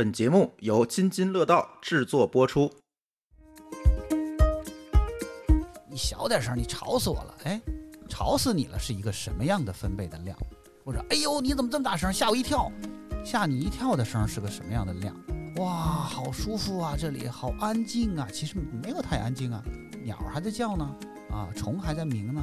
本节目由津津乐道制作播出。你小点声，你吵死我了！哎，吵死你了是一个什么样的分贝的量？或者，哎呦，你怎么这么大声，吓我一跳！吓你一跳的声是个什么样的量？哇，好舒服啊，这里好安静啊。其实没有太安静啊，鸟还在叫呢，啊，虫还在鸣呢。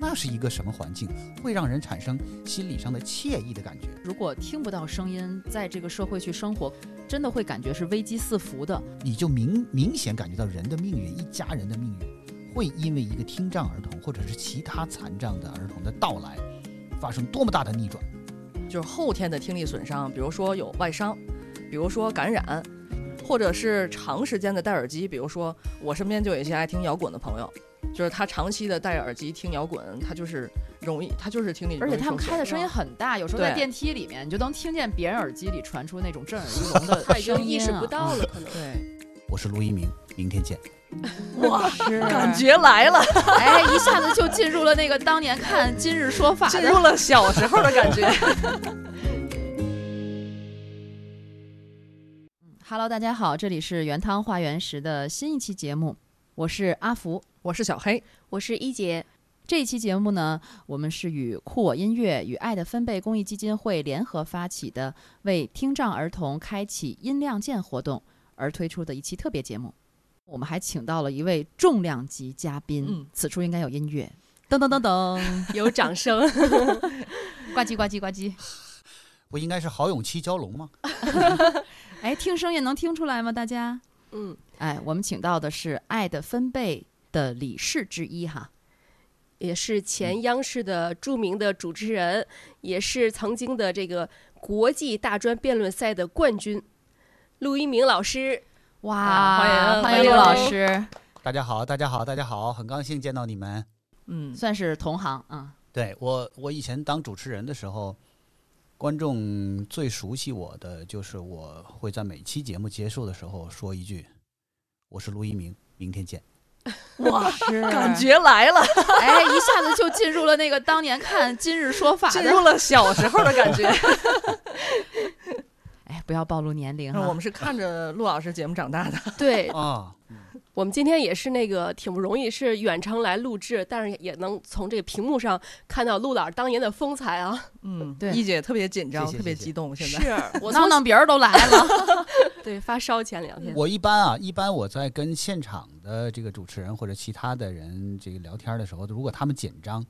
那是一个什么环境，会让人产生心理上的惬意的感觉？如果听不到声音，在这个社会去生活，真的会感觉是危机四伏的。你就明明显感觉到人的命运，一家人的命运，会因为一个听障儿童或者是其他残障的儿童的到来，发生多么大的逆转？就是后天的听力损伤，比如说有外伤，比如说感染，或者是长时间的戴耳机，比如说我身边就有一些爱听摇滚的朋友。就是他长期的戴耳机听摇滚，他就是容易，他就是听力。而且他们开的声音很大，有时候在电梯里面，你就能听见别人耳机里传出那种震耳欲聋的 声音，意识不到了，可能。对，我是陆一鸣，明天见。哇，感觉来了，哎，一下子就进入了那个当年看《今日说法》，进入了小时候的感觉。Hello，大家好，这里是原汤化原食的新一期节目，我是阿福。我是小黑，我是一姐。这一期节目呢，我们是与酷我音乐与爱的分贝公益基金会联合发起的，为听障儿童开启音量键活动而推出的一期特别节目。我们还请到了一位重量级嘉宾，此处应该有音乐，噔噔噔噔，有掌声，呱唧呱唧呱唧，不应该是郝永七蛟龙吗？哎，听声音能听出来吗？大家？嗯，哎，我们请到的是爱的分贝。的理事之一哈，也是前央视的著名的主持人，也是曾经的这个国际大专辩论赛的冠军，陆一鸣老师。哇，欢迎欢迎陆老师！大家好，大家好，大家好，很高兴见到你们。嗯，算是同行啊。对我，我以前当主持人的时候，观众最熟悉我的就是我会在每期节目结束的时候说一句：“我是陆一鸣，明天见。”哇，感觉来了！哎，一下子就进入了那个当年看《今日说法》，进入了小时候的感觉。哎，不要暴露年龄哈！我们是看着陆老师节目长大的。对啊。我们今天也是那个挺不容易，是远程来录制，但是也能从这个屏幕上看到陆老师当年的风采啊。嗯，对，一姐特别紧张，特别激动。现在是 我闹闹别人都来了。对，发烧前两天。我一般啊，一般我在跟现场的这个主持人或者其他的人这个聊天的时候，如果他们紧张，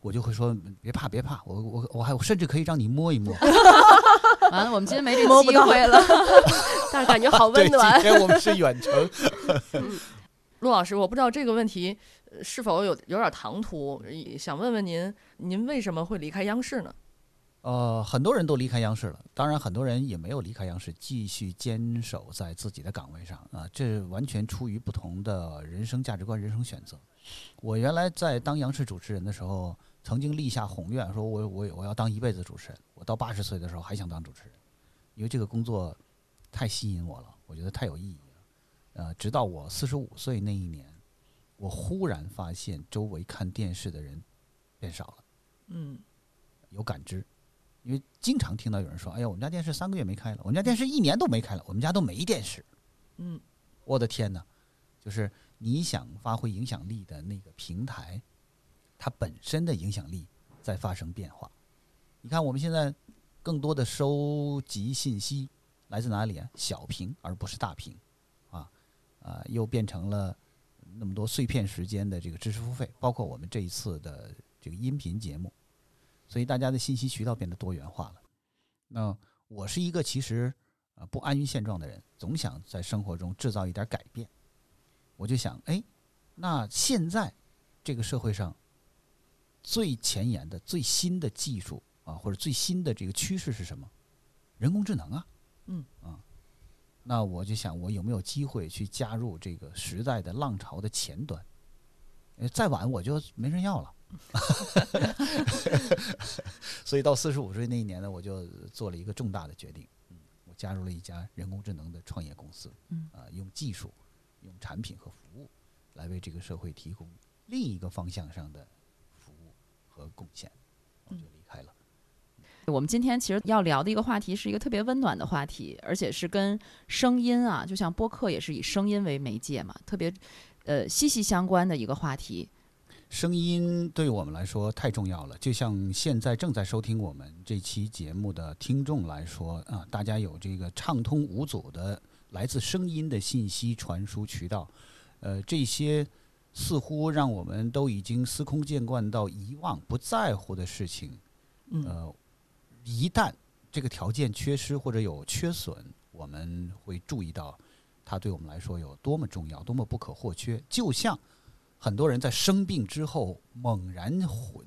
我就会说别怕，别怕，我我我还甚至可以让你摸一摸。完了，我们今天没这机会了。但是感觉好温暖。今天我们是远程。陆老师，我不知道这个问题是否有有点唐突，想问问您，您为什么会离开央视呢？呃，很多人都离开央视了，当然很多人也没有离开央视，继续坚守在自己的岗位上啊，这完全出于不同的人生价值观、人生选择。我原来在当央视主持人的时候，曾经立下宏愿，说我我我要当一辈子主持人，我到八十岁的时候还想当主持人，因为这个工作。太吸引我了，我觉得太有意义了。呃，直到我四十五岁那一年，我忽然发现周围看电视的人变少了。嗯，有感知，因为经常听到有人说：“哎呀，我们家电视三个月没开了，我们家电视一年都没开了，我们家都没电视。”嗯，我的天哪！就是你想发挥影响力的那个平台，它本身的影响力在发生变化。你看，我们现在更多的收集信息。来自哪里啊？小屏而不是大屏，啊，啊，又变成了那么多碎片时间的这个知识付费，包括我们这一次的这个音频节目，所以大家的信息渠道变得多元化了。那我是一个其实啊不安于现状的人，总想在生活中制造一点改变。我就想，哎，那现在这个社会上最前沿的、最新的技术啊，或者最新的这个趋势是什么？人工智能啊。嗯啊，那我就想，我有没有机会去加入这个时代的浪潮的前端？再晚我就没人要了。所以到四十五岁那一年呢，我就做了一个重大的决定。嗯，我加入了一家人工智能的创业公司。嗯啊，用技术、用产品和服务来为这个社会提供另一个方向上的和贡献，我就离开了。我们今天其实要聊的一个话题是一个特别温暖的话题，而且是跟声音啊，就像播客也是以声音为媒介嘛，特别呃息息相关的一个话题。声音对我们来说太重要了，就像现在正在收听我们这期节目的听众来说啊，大家有这个畅通无阻的来自声音的信息传输渠道，呃，这些似乎让我们都已经司空见惯到遗忘、不在乎的事情，嗯呃，一旦这个条件缺失或者有缺损，我们会注意到它对我们来说有多么重要，多么不可或缺。就像很多人在生病之后猛然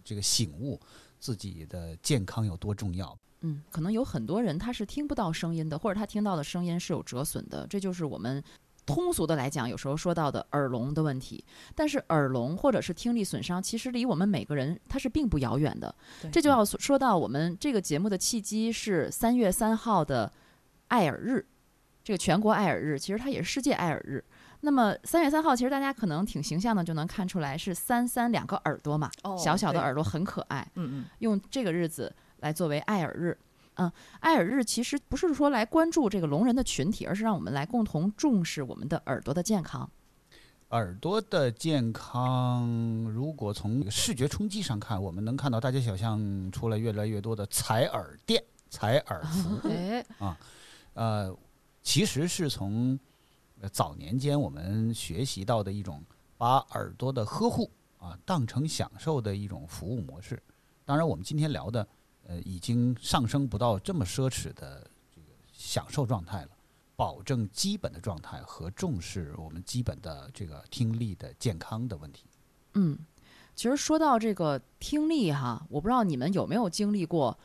这个醒悟自己的健康有多重要。嗯，可能有很多人他是听不到声音的，或者他听到的声音是有折损的，这就是我们通俗的来讲，有时候说到的耳聋的问题。但是耳聋或者是听力损伤，其实离我们每个人它是并不遥远的。这就要说到我们这个节目的契机是三月三号的爱耳日，这个全国爱耳日，其实它也是世界爱耳日。那么三月三号，其实大家可能挺形象的，就能看出来是三三两个耳朵嘛，哦小小的耳朵很可爱。嗯嗯，用这个日子来作为爱耳日。嗯，爱耳日其实不是说来关注这个聋人的群体，而是让我们来共同重视我们的耳朵的健康。耳朵的健康，如果从视觉冲击上看，我们能看到大街小巷出来越来越多的采耳店、采耳服。哎，呃，其实是从呃早年间我们学习到的一种把耳朵的呵护啊当成享受的一种服务模式。当然，我们今天聊的呃已经上升不到这么奢侈的这个享受状态了，保证基本的状态和重视我们基本的这个听力的健康的问题。嗯，其实说到这个听力哈，我不知道你们有没有经历过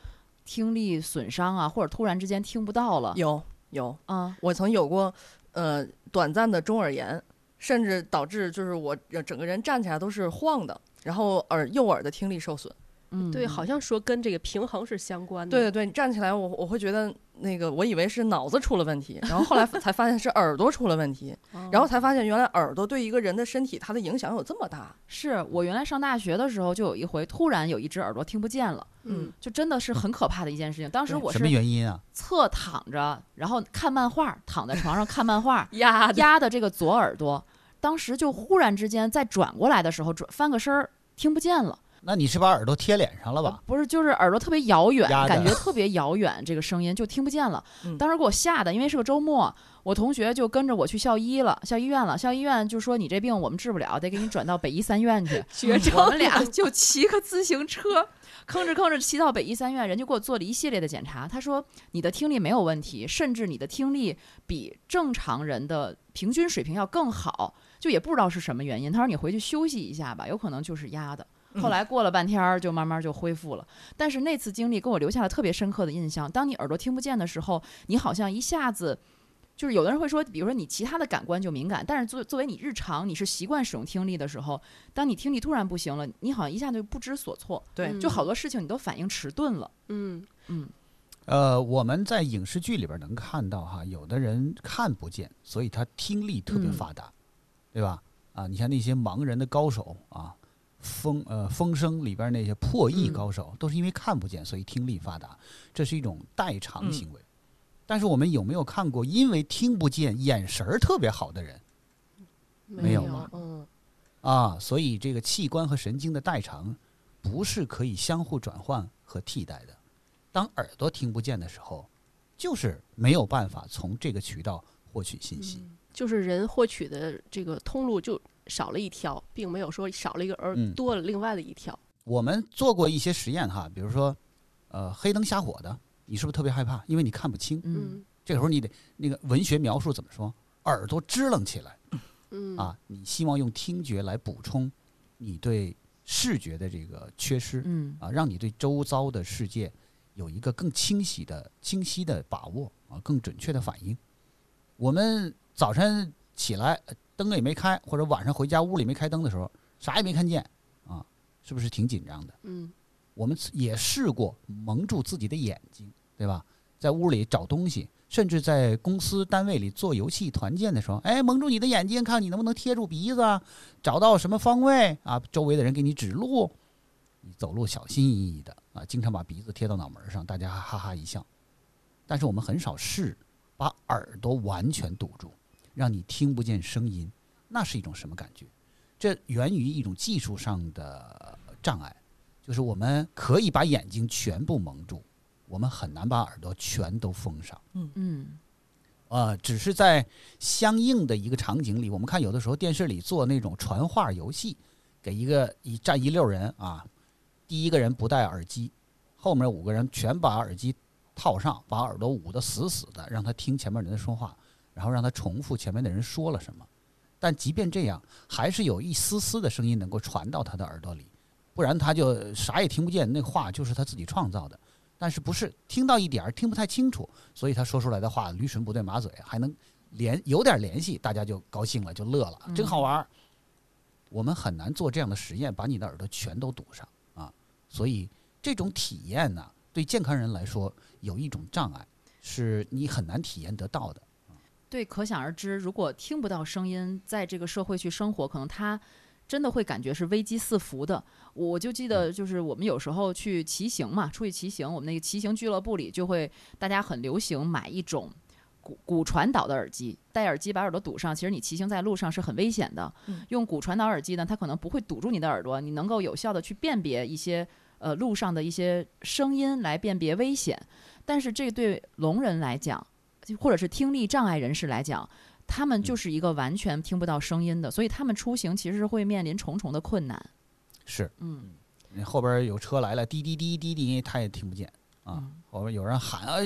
听力损伤啊，或者突然之间听不到了有有，啊？我曾有过呃短暂的中耳炎，甚至导致就是我呃整个人站起来都是晃的，然后耳右耳的听力受损。嗯，对，好像说跟这个平衡是相关的。对对对，你站起来我我会觉得那个我以为是脑子出了问题，然后后来才发现是耳朵出了问题，哦，然后才发现原来耳朵对一个人的身体它的影响有这么大。是我原来上大学的时候，就有一回突然有一只耳朵听不见了，嗯，就真的是很可怕的一件事情。当时对什么我是原因啊？侧躺着，然后看漫画，躺在床上看漫画，压的压的这个左耳朵，当时就忽然之间再转过来的时候，转翻个身儿，听不见了。那你是把耳朵贴脸上了吧？不是，就是耳朵特别遥远，感觉特别遥远，这个声音就听不见了。嗯当时给我吓的，因为是个周末，我同学就跟着我去校医了，校医院了。校医院就说你这病我们治不了，得给你转到北医三院去。绝症我们俩就骑个自行车，吭哧吭哧骑到北医三院，人家给我做了一系列的检查。他说你的听力没有问题，甚至你的听力比正常人的平均水平要更好，就也不知道是什么原因。他说你回去休息一下吧，有可能就是压的。后来过了半天儿，就慢慢就恢复了。但是那次经历给我留下了特别深刻的印象。当你耳朵听不见的时候，你好像一下子。就是有的人会说，比如说你其他的感官就敏感，但是作作为你日常你是习惯使用听力的时候，当你听力突然不行了，你好像一下就不知所措，对，嗯就好多事情你都反应迟钝了。嗯嗯呃，我们在影视剧里边能看到哈，有的人看不见，所以他听力特别嗯发达，对吧？啊，你像那些盲人的高手啊，风呃风声里边那些破译嗯高手，都是因为看不见，所以听力发达，这是一种代偿嗯行为。但是我们有没有看过因为听不见眼神儿特别好的人没有吗嗯啊？所以这个器官和神经的代偿不是可以相互转换和替代的。当耳朵听不见的时候，就是没有办法从这个渠道获取信息。嗯就是人获取的这个通路就少了一条，并没有说少了一个耳嗯多了另外的一条。我们做过一些实验哈，比如说，呃，黑灯瞎火的，你是不是特别害怕？因为你看不清。嗯嗯这个时候你得那个文学描述怎么说？耳朵支棱起来嗯啊！你希望用听觉来补充你对视觉的这个缺失嗯啊，让你对周遭的世界有一个更清晰的、清晰的把握啊，更准确的反应。我们早晨起来呃灯也没开，或者晚上回家屋里没开灯的时候，啥也没看见啊，是不是挺紧张的？嗯我们也试过蒙住自己的眼睛，对吧？在屋里找东西，甚至在公司单位里做游戏团建的时候，哎，蒙住你的眼睛，看你能不能贴住鼻子啊，找到什么方位啊，周围的人给你指路。你走路小心翼翼的啊，经常把鼻子贴到脑门上，大家哈哈一笑。但是我们很少试把耳朵完全堵住，让你听不见声音，那是一种什么感觉？这源于一种技术上的障碍，就是我们可以把眼睛全部蒙住，我们很难把耳朵全都封上。嗯嗯呃，只是在相应的一个场景里，我们看有的时候电视里做那种传话游戏，给一个一站一溜人啊，第一个人不戴耳机，后面五个人全把耳机套上，把耳朵捂得死死的，让他听前面人说话，然后让他重复前面的人说了什么。但即便这样，还是有一丝丝的声音能够传到他的耳朵里，不然他就啥也听不见，那话就是他自己创造的。但是不是听到一点儿听不太清楚，所以他说出来的话驴唇不对马嘴，还能联有点联系，大家就高兴了，就乐了，真好玩儿。我们很难做这样的实验，把你的耳朵全都堵上啊，所以这种体验呢，对健康人来说有一种障碍，是你很难体验得到的。对，可想而知，如果听不到声音，在这个社会去生活，可能他真的会感觉是危机四伏的。我就记得，就是我们有时候去骑行嘛，出去骑行，我们那个骑行俱乐部里就会大家很流行买一种骨骨传导的耳机，戴耳机把耳朵堵上，其实你骑行在路上是很危险的。嗯用骨传导耳机呢，它可能不会堵住你的耳朵，你能够有效的去辨别一些呃路上的一些声音来辨别危险。但是这对聋人来讲，或者是听力障碍人士来讲，他们就是一个完全听不到声音的，所以他们出行其实是会面临重重的困难。是，嗯你后边有车来了，滴滴滴滴滴，他也听不见啊。嗯后边有人喊啊，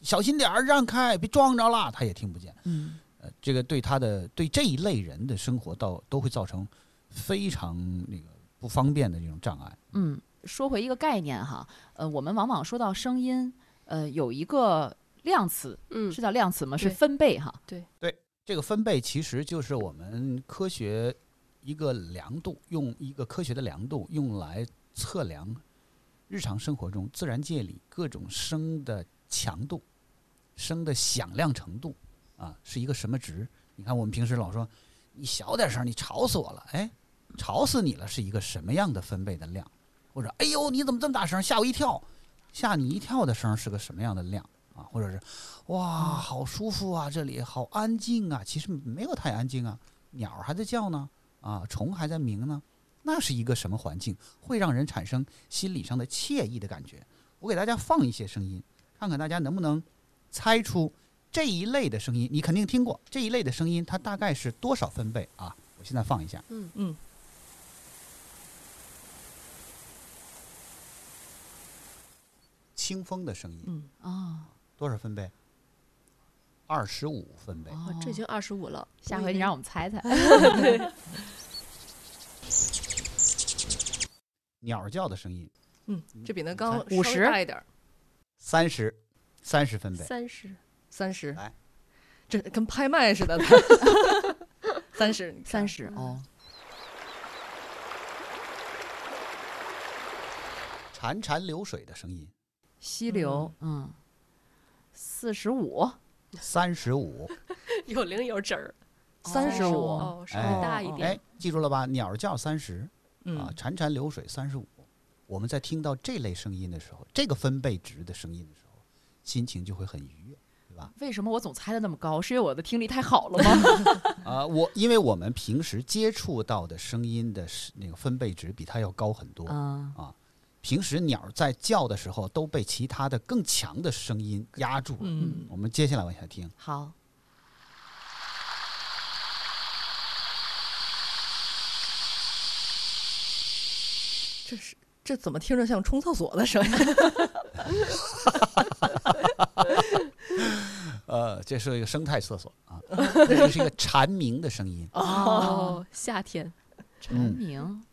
小心点儿，让开，别撞着了，他也听不见。嗯呃，这个对他的对这一类人的生活到都会造成非常那个不方便的这种障碍。嗯，说回一个概念哈，呃，我们往往说到声音，呃，有一个量词，嗯是叫量词吗？是分贝哈。对对这个分贝其实就是我们科学一个量度，用一个科学的量度用来测量日常生活中自然界里各种声的强度、声的响亮程度啊，是一个什么值？你看我们平时老说你小点声，你吵死我了，哎，吵死你了是一个什么样的分贝的量？或者哎呦你怎么这么大声，吓我一跳，吓你一跳的声是个什么样的量啊？或者是哇，好舒服啊，这里好安静啊。其实没有太安静啊，鸟儿还在叫呢，啊，虫还在鸣呢。那是一个什么环境，会让人产生心理上的惬意的感觉？我给大家放一些声音，看看大家能不能猜出这一类的声音。你肯定听过这一类的声音，它大概是多少分贝啊？我现在放一下，嗯嗯，清风的声音嗯，哦，多少分贝？二十五分贝。哦。这已经二十五了，下回你让我们猜猜。鸟叫的声音。嗯，这比那刚五十。大一点，三十，三十分贝。三十，三十。来，这跟拍卖似的，三十，三十哦，潺潺流水的声音，溪流，嗯，四十五，三十五。有零有整儿，三十五，哦，稍哎微大一点哎，，记住了吧？鸟叫三十啊嗯，，潺潺流水三十五。我们在听到这类声音的时候，这个分贝值的声音的时候，心情就会很愉悦，对吧？为什么我总猜的那么高？是因为我的听力太好了吗？啊、我因为我们平时接触到的声音的是那个分贝值比它要高很多。嗯，平时鸟在叫的时候都被其他的更强的声音压住了。嗯，我们接下来往下听，好，这是这怎么听着像冲厕所的声音？呃，这是一个生态厕所啊，这是一个蝉鸣的声音。哦，夏天，蝉嗯鸣，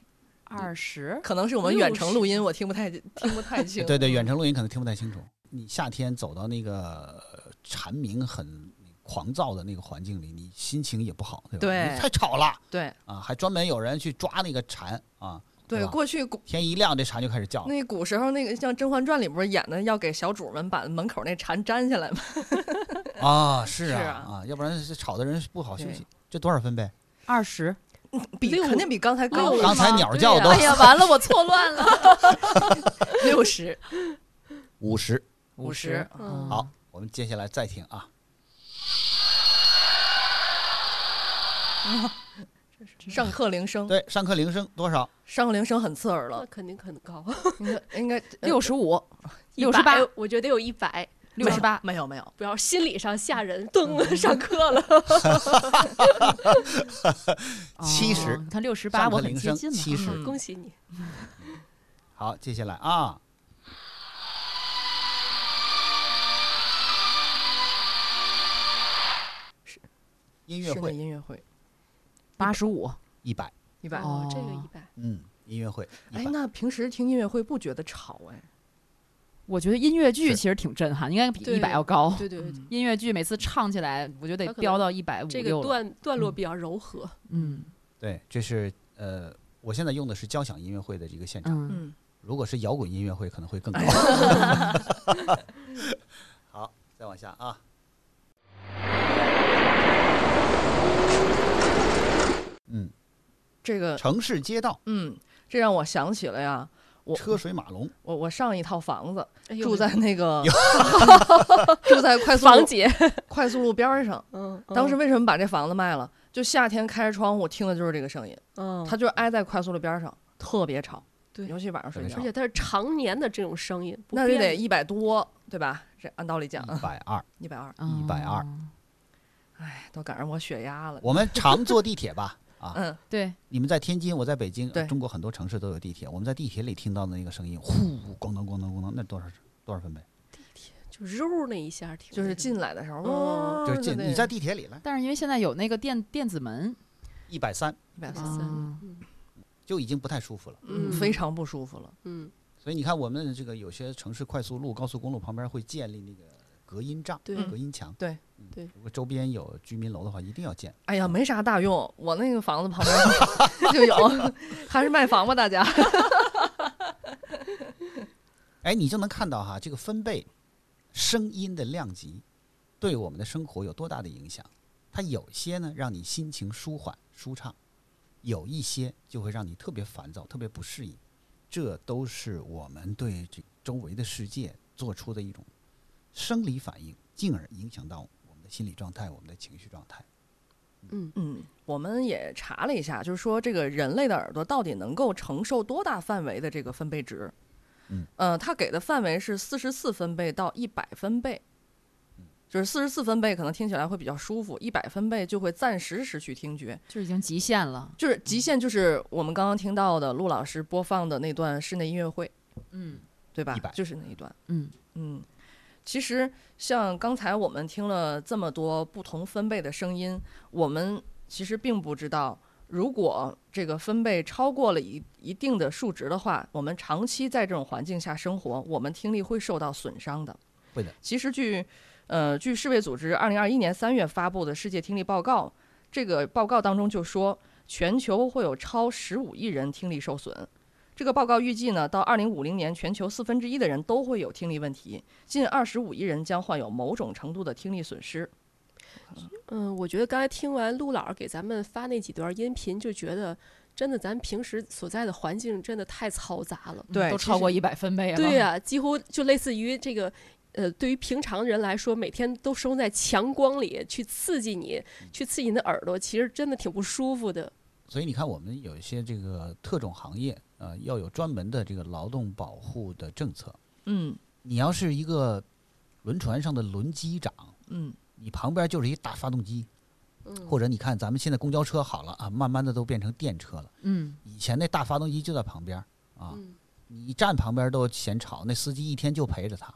二十，可能是我们远程录音，我听不太听不太清。对对，远程录音可能听不太清楚。你夏天走到那个呃蝉鸣很狂躁的那个环境里，你心情也不好，对吧？对你太吵了对啊！还专门有人去抓那个蝉啊。对，过去天一亮，这蝉就开始叫。那古时候那个像《甄嬛传》里不是演的要给小主们把门口那蝉粘下来吗？啊，是啊是啊啊，要不然这吵的人不好休息。这多少分贝？二十，六比肯定比刚才高六刚才吗鸟叫都对呀哎呀，完了，我错乱了。六十五十。五十。嗯好，我们接下来再听啊，上课铃声，对，上课铃声多少？上课铃声很刺耳了，肯定很高，应该应该 六十五，六十八我觉得有一百。六十八，没有没有，不要心理上吓人，噔，上课了。七十。哦你看六十八，我很接近了。七十。嗯。恭喜你，好，接下来啊，音乐会。音乐会。八十五，一百，一百。哦。这个一百，嗯，音乐会哎，那平时听音乐会不觉得吵哎？我觉得音乐剧其实挺震撼，应该比对一百要高。对对对，嗯音乐剧每次唱起来，我觉得得飙到一百五这个六。段段落比较柔和。嗯对，这是呃，我现在用的是交响音乐会的这个现场，嗯，嗯，如果是摇滚音乐会可能会更高。好，再往下啊，嗯，这个城市街道，嗯，这让我想起了呀，我车水马龙，我我上一套房子哎住在那个 住在快速路房姐，快速路边上。嗯，当时为什么把这房子卖了？就夏天开着窗户听的就是这个声音，嗯，它就挨在快速路边上，特别吵。对尤其晚上睡觉而，且它是常年的这种声音，那就得一百多，对吧？这按道理讲，一百二。一百二，嗯120哎，都赶上我血压了。我们常坐地铁吧？啊，嗯，对，你们在天津，我在北京对，中国很多城市都有地铁。我们在地铁里听到的那个声音，呼，咣当咣当咣当，那多少多少分贝？就肉那一下听，就是进来的时候，哦就是进你在地铁里了，但是因为现在有那个电电子门，一百三。一百三，就已经不太舒服了。嗯，嗯。非常不舒服了。嗯，所以你看，我们这个有些城市快速路、高速公路旁边会建立那个隔音障、对隔音墙。对嗯对如果周边有居民楼的话，一定要建。哎呀，没啥大用，我那个房子旁边 就有，还是卖房吧，大家。哎，你就能看到哈，这个分贝声音的量级对我们的生活有多大的影响。它有些呢让你心情舒缓舒畅，有一些就会让你特别烦躁、特别不适应。这都是我们对这周围的世界做出的一种生理反应，进而影响到我们的心理状态、我们的情绪状态。嗯。嗯，我们也查了一下，就是说这个人类的耳朵到底能够承受多大范围的这个分贝值？嗯，呃，它给的范围是四十四分贝到一百分贝，就是四十四分贝可能听起来会比较舒服，一百分贝就会暂时失去听觉，就已经极限了。就是极限就是我们刚刚听到的陆老师播放的那段室内音乐会，嗯。对吧？就是那一段。嗯。嗯，其实像刚才我们听了这么多不同分贝的声音，我们其实并不知道，如果这个分贝超过了一一定的数值的话，我们长期在这种环境下生活，我们听力会受到损伤的。会的。其实据呃据世卫组织二零二一年三月发布的世界听力报告，这个报告当中就说，全球会有超十五亿人听力受损。这个报告预计呢，到二零五零年，全球四分之一的人都会有听力问题，近二十五亿人将患有某种程度的听力损失。嗯，我觉得刚才听完陆老师给咱们发那几段音频，就觉得真的咱平时所在的环境真的太嘈杂了。对都超过一百分贝了。对呀、几乎就类似于这个。呃，对于平常人来说，每天都生活在强光里，去刺激你，去刺激你的耳朵，其实真的挺不舒服的。所以你看，我们有一些这个特种行业，呃，要有专门的这个劳动保护的政策。嗯你要是一个轮船上的轮机长，嗯你旁边就是一大发动机，嗯，或者你看咱们现在公交车好了啊，慢慢的都变成电车了。嗯，以前那大发动机就在旁边啊，嗯你站旁边都嫌吵，那司机一天就陪着他。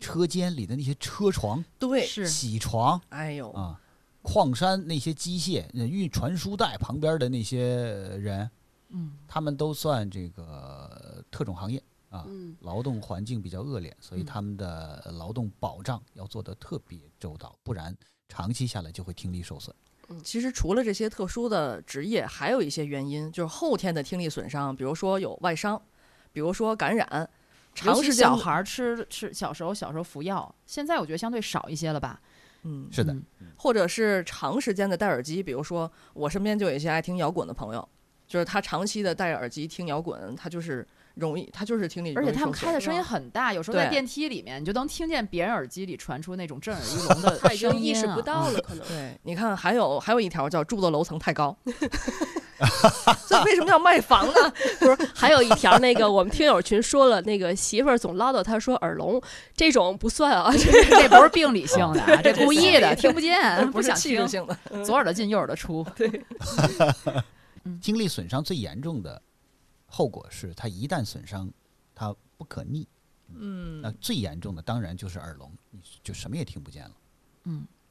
车间里的那些车床、对，是铣床哎呦，啊，矿山那些机械、呃运传输带旁边的那些人，嗯，他们都算这个呃特种行业啊，嗯劳动环境比较恶劣，所以嗯他们的劳动保障要做得特别周到，不然长期下来就会听力受损。其实除了这些特殊的职业，还有一些原因，就是后天的听力损伤，比如说有外伤，比如说感染，长时间小孩儿吃吃小时候小时候服药，现在我觉得相对少一些了吧。嗯，是的，嗯。或者是长时间的戴耳机，比如说我身边就有一些爱听摇滚的朋友，就是他长期的戴着耳机听摇滚，他就是容易，他就是听力而且他们开的声音很大，有时候在电梯里面，你就能听见别人耳机里传出那种震耳欲聋的他已经声音啊。意识不到了，可能。对，你看，还有还有一条叫住的楼层太高，这为什么要卖房呢？不是，还有一条那个我们听友群说了，那个媳妇儿总唠叨他说耳聋，这种不算啊，这 这不是病理性的啊，这故意的，听不见，不是想听气质，性的，左耳朵进右耳朵出。对听力损伤最严重的后果是，它一旦损伤，它不可逆。嗯那最严重的当然就是耳聋，你就什么也听不见了。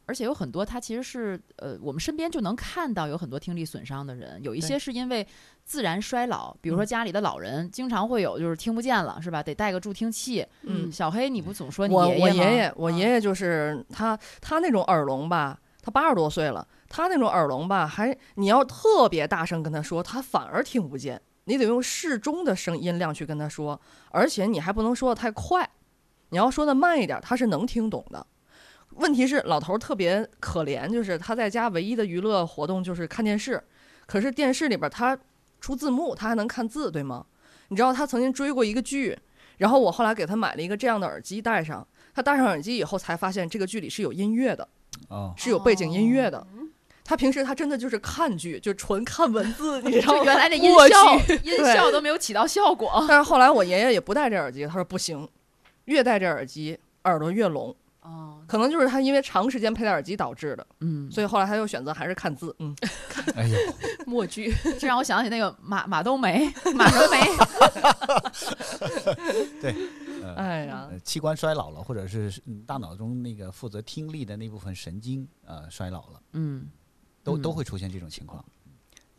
而且有很多，他其实是呃，我们身边就能看到有很多听力损伤的人，有一些是因为自然衰老，比如说嗯家里的老人经常会有就是听不见了，是吧？得带个助听器。嗯小黑，你不总说你我我爷爷爷，吗啊我爷爷就是他，他那种耳聋吧，他八十多岁了，他那种耳聋吧，还你要特别大声跟他说，他反而听不见。你得用适中的声音量去跟他说，而且你还不能说的太快，你要说的慢一点，他是能听懂的。问题是老头儿特别可怜，就是他在家唯一的娱乐活动就是看电视，可是电视里边他出字幕，他还能看字，对吗？你知道他曾经追过一个剧，然后我后来给他买了一个这样的耳机戴上，他戴上耳机以后才发现这个剧里是有音乐的，哦，是有背景音乐的。他平时他真的就是看剧，就纯看文字，你知道吗？就原来那音效 音效都没有起到效果。但是后来我爷爷也不戴这耳机，他说不行，越戴这耳机耳朵越聋，哦，可能就是他因为长时间佩戴耳机导致的，嗯，所以后来他又选择还是看字。嗯，哎呦，默剧。这让我想起那个马马冬梅、马冬梅。呃哎呀，呃器官衰老了，或者是嗯大脑中那个负责听力的那部分神经呃衰老了，嗯，都嗯都会出现这种情况。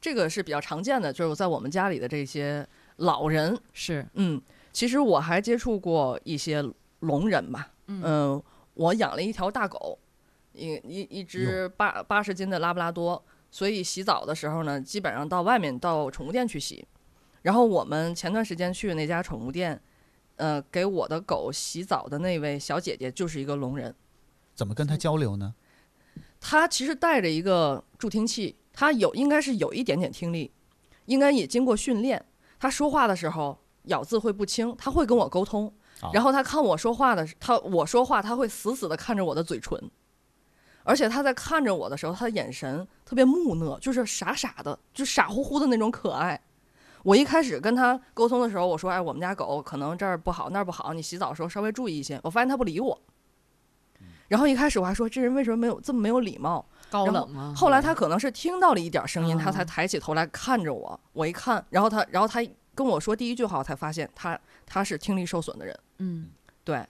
这个是比较常见的，就是在我们家里的这些老人，是，嗯，其实我还接触过一些聋人吧，嗯嗯，我养了一条大狗，一一一只八八十斤的拉布拉多，所以洗澡的时候呢，基本上到外面到宠物店去洗。然后我们前段时间去的那家宠物店，呃，给我的狗洗澡的那位小姐姐就是一个聋人，怎么跟他交流呢？她其实带着一个助听器，她有应该是有一点点听力，应该也经过训练。她说话的时候咬字会不清，她会跟我沟通。哦然后他看我说话的时，他我说话，他会死死的看着我的嘴唇，而且他在看着我的时候，他的眼神特别木讷，就是傻傻的，就傻乎乎的那种可爱。我一开始跟他沟通的时候，我说：“哎，我们家狗可能这儿不好，那儿不好，你洗澡的时候稍微注意一些。”我发现他不理我。然后一开始我还说这人为什么没有这么没有礼貌？高然后冷啊。后来他可能是听到了一点声音，他才哦抬起头来看着我。我一看，然后他，然后他跟我说第一句话，我才发现他他是听力受损的人。嗯，对，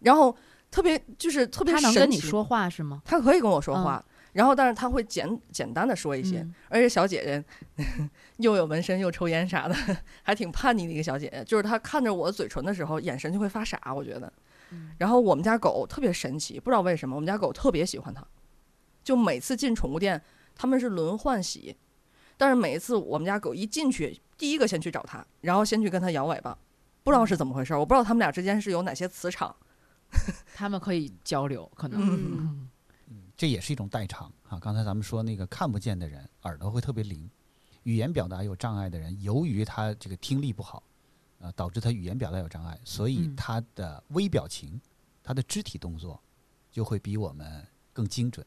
然后特别就是特别他能跟你说话是吗？他可以跟我说嗯话，然后但是他会简简单的说一些，嗯而且小姐姐 又有纹身又抽烟啥的，还挺叛逆的一个小姐姐。就是她看着我嘴唇的时候，眼神就会发傻，我觉得。嗯然后我们家狗特别神奇，不知道为什么，我们家狗特别喜欢它，就每次进宠物店，他们是轮换洗，但是每一次我们家狗一进去，第一个先去找它，然后先去跟它摇尾巴，不知道是怎么回事，我不知道他们俩之间是有哪些磁场。他们可以交流，可能。嗯嗯这也是一种代偿啊。刚才咱们说那个看不见的人耳朵会特别灵，语言表达有障碍的人，由于他这个听力不好，啊，导致他语言表达有障碍，所以嗯他的微表情、他的肢体动作就会比我们更精准、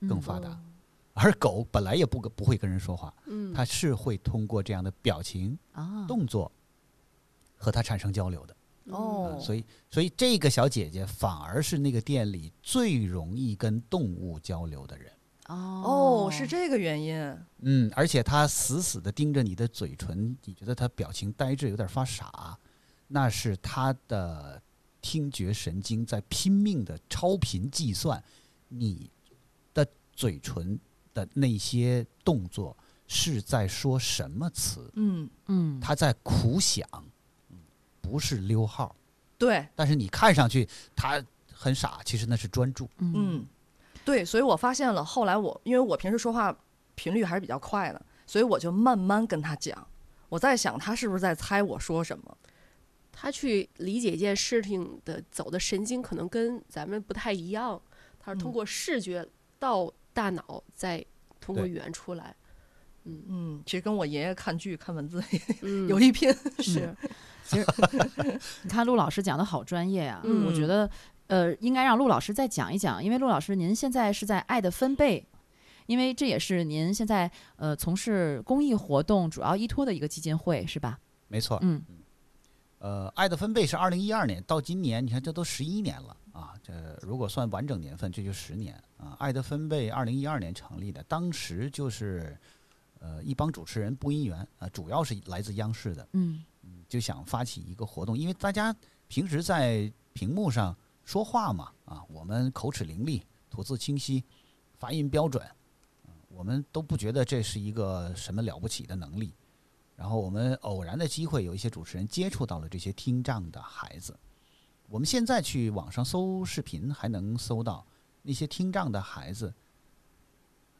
更嗯发达。而狗本来也不不会跟人说话，嗯，它是会通过这样的表情、啊，动作和它产生交流的。哦嗯，所以所以这个小姐姐反而是那个店里最容易跟动物交流的人。哦哦，是这个原因。嗯，而且她死死的盯着你的嘴唇，你觉得她表情呆滞，有点发傻，那是她的听觉神经在拼命的超频计算你的嘴唇的那些动作是在说什么词，嗯，嗯，她在苦想，不是溜号。对，但是你看上去他很傻，其实那是专注。嗯嗯，对，所以我发现了，后来我因为我平时说话频率还是比较快的，所以我就慢慢跟他讲。我在想他是不是在猜我说什么。他去理解一件事情的走的神经可能跟咱们不太一样，他是通嗯过视觉到大脑，再通过语言出来。嗯嗯，其实跟我爷爷看剧看文字嗯，有一拼。是 你看陆老师讲的好专业啊，嗯我觉得呃应该让陆老师再讲一讲，因为陆老师您现在是在爱的分贝。因为这也是您现在呃从事公益活动主要依托的一个基金会，是吧？没错。嗯呃，爱的分贝是二零一二年到今年，你看这都十一年了啊！这如果算完整年份，这就十年啊。爱的分贝二零一二年成立的，当时就是呃一帮主持人、播音员啊，主要是来自央视的，嗯就想发起一个活动，因为大家平时在屏幕上说话嘛，啊，我们口齿伶俐、吐字清晰、发音标准，啊我们都不觉得这是一个什么了不起的能力。然后我们偶然的机会，有一些主持人接触到了这些听障的孩子。我们现在去网上搜视频，还能搜到那些听障的孩子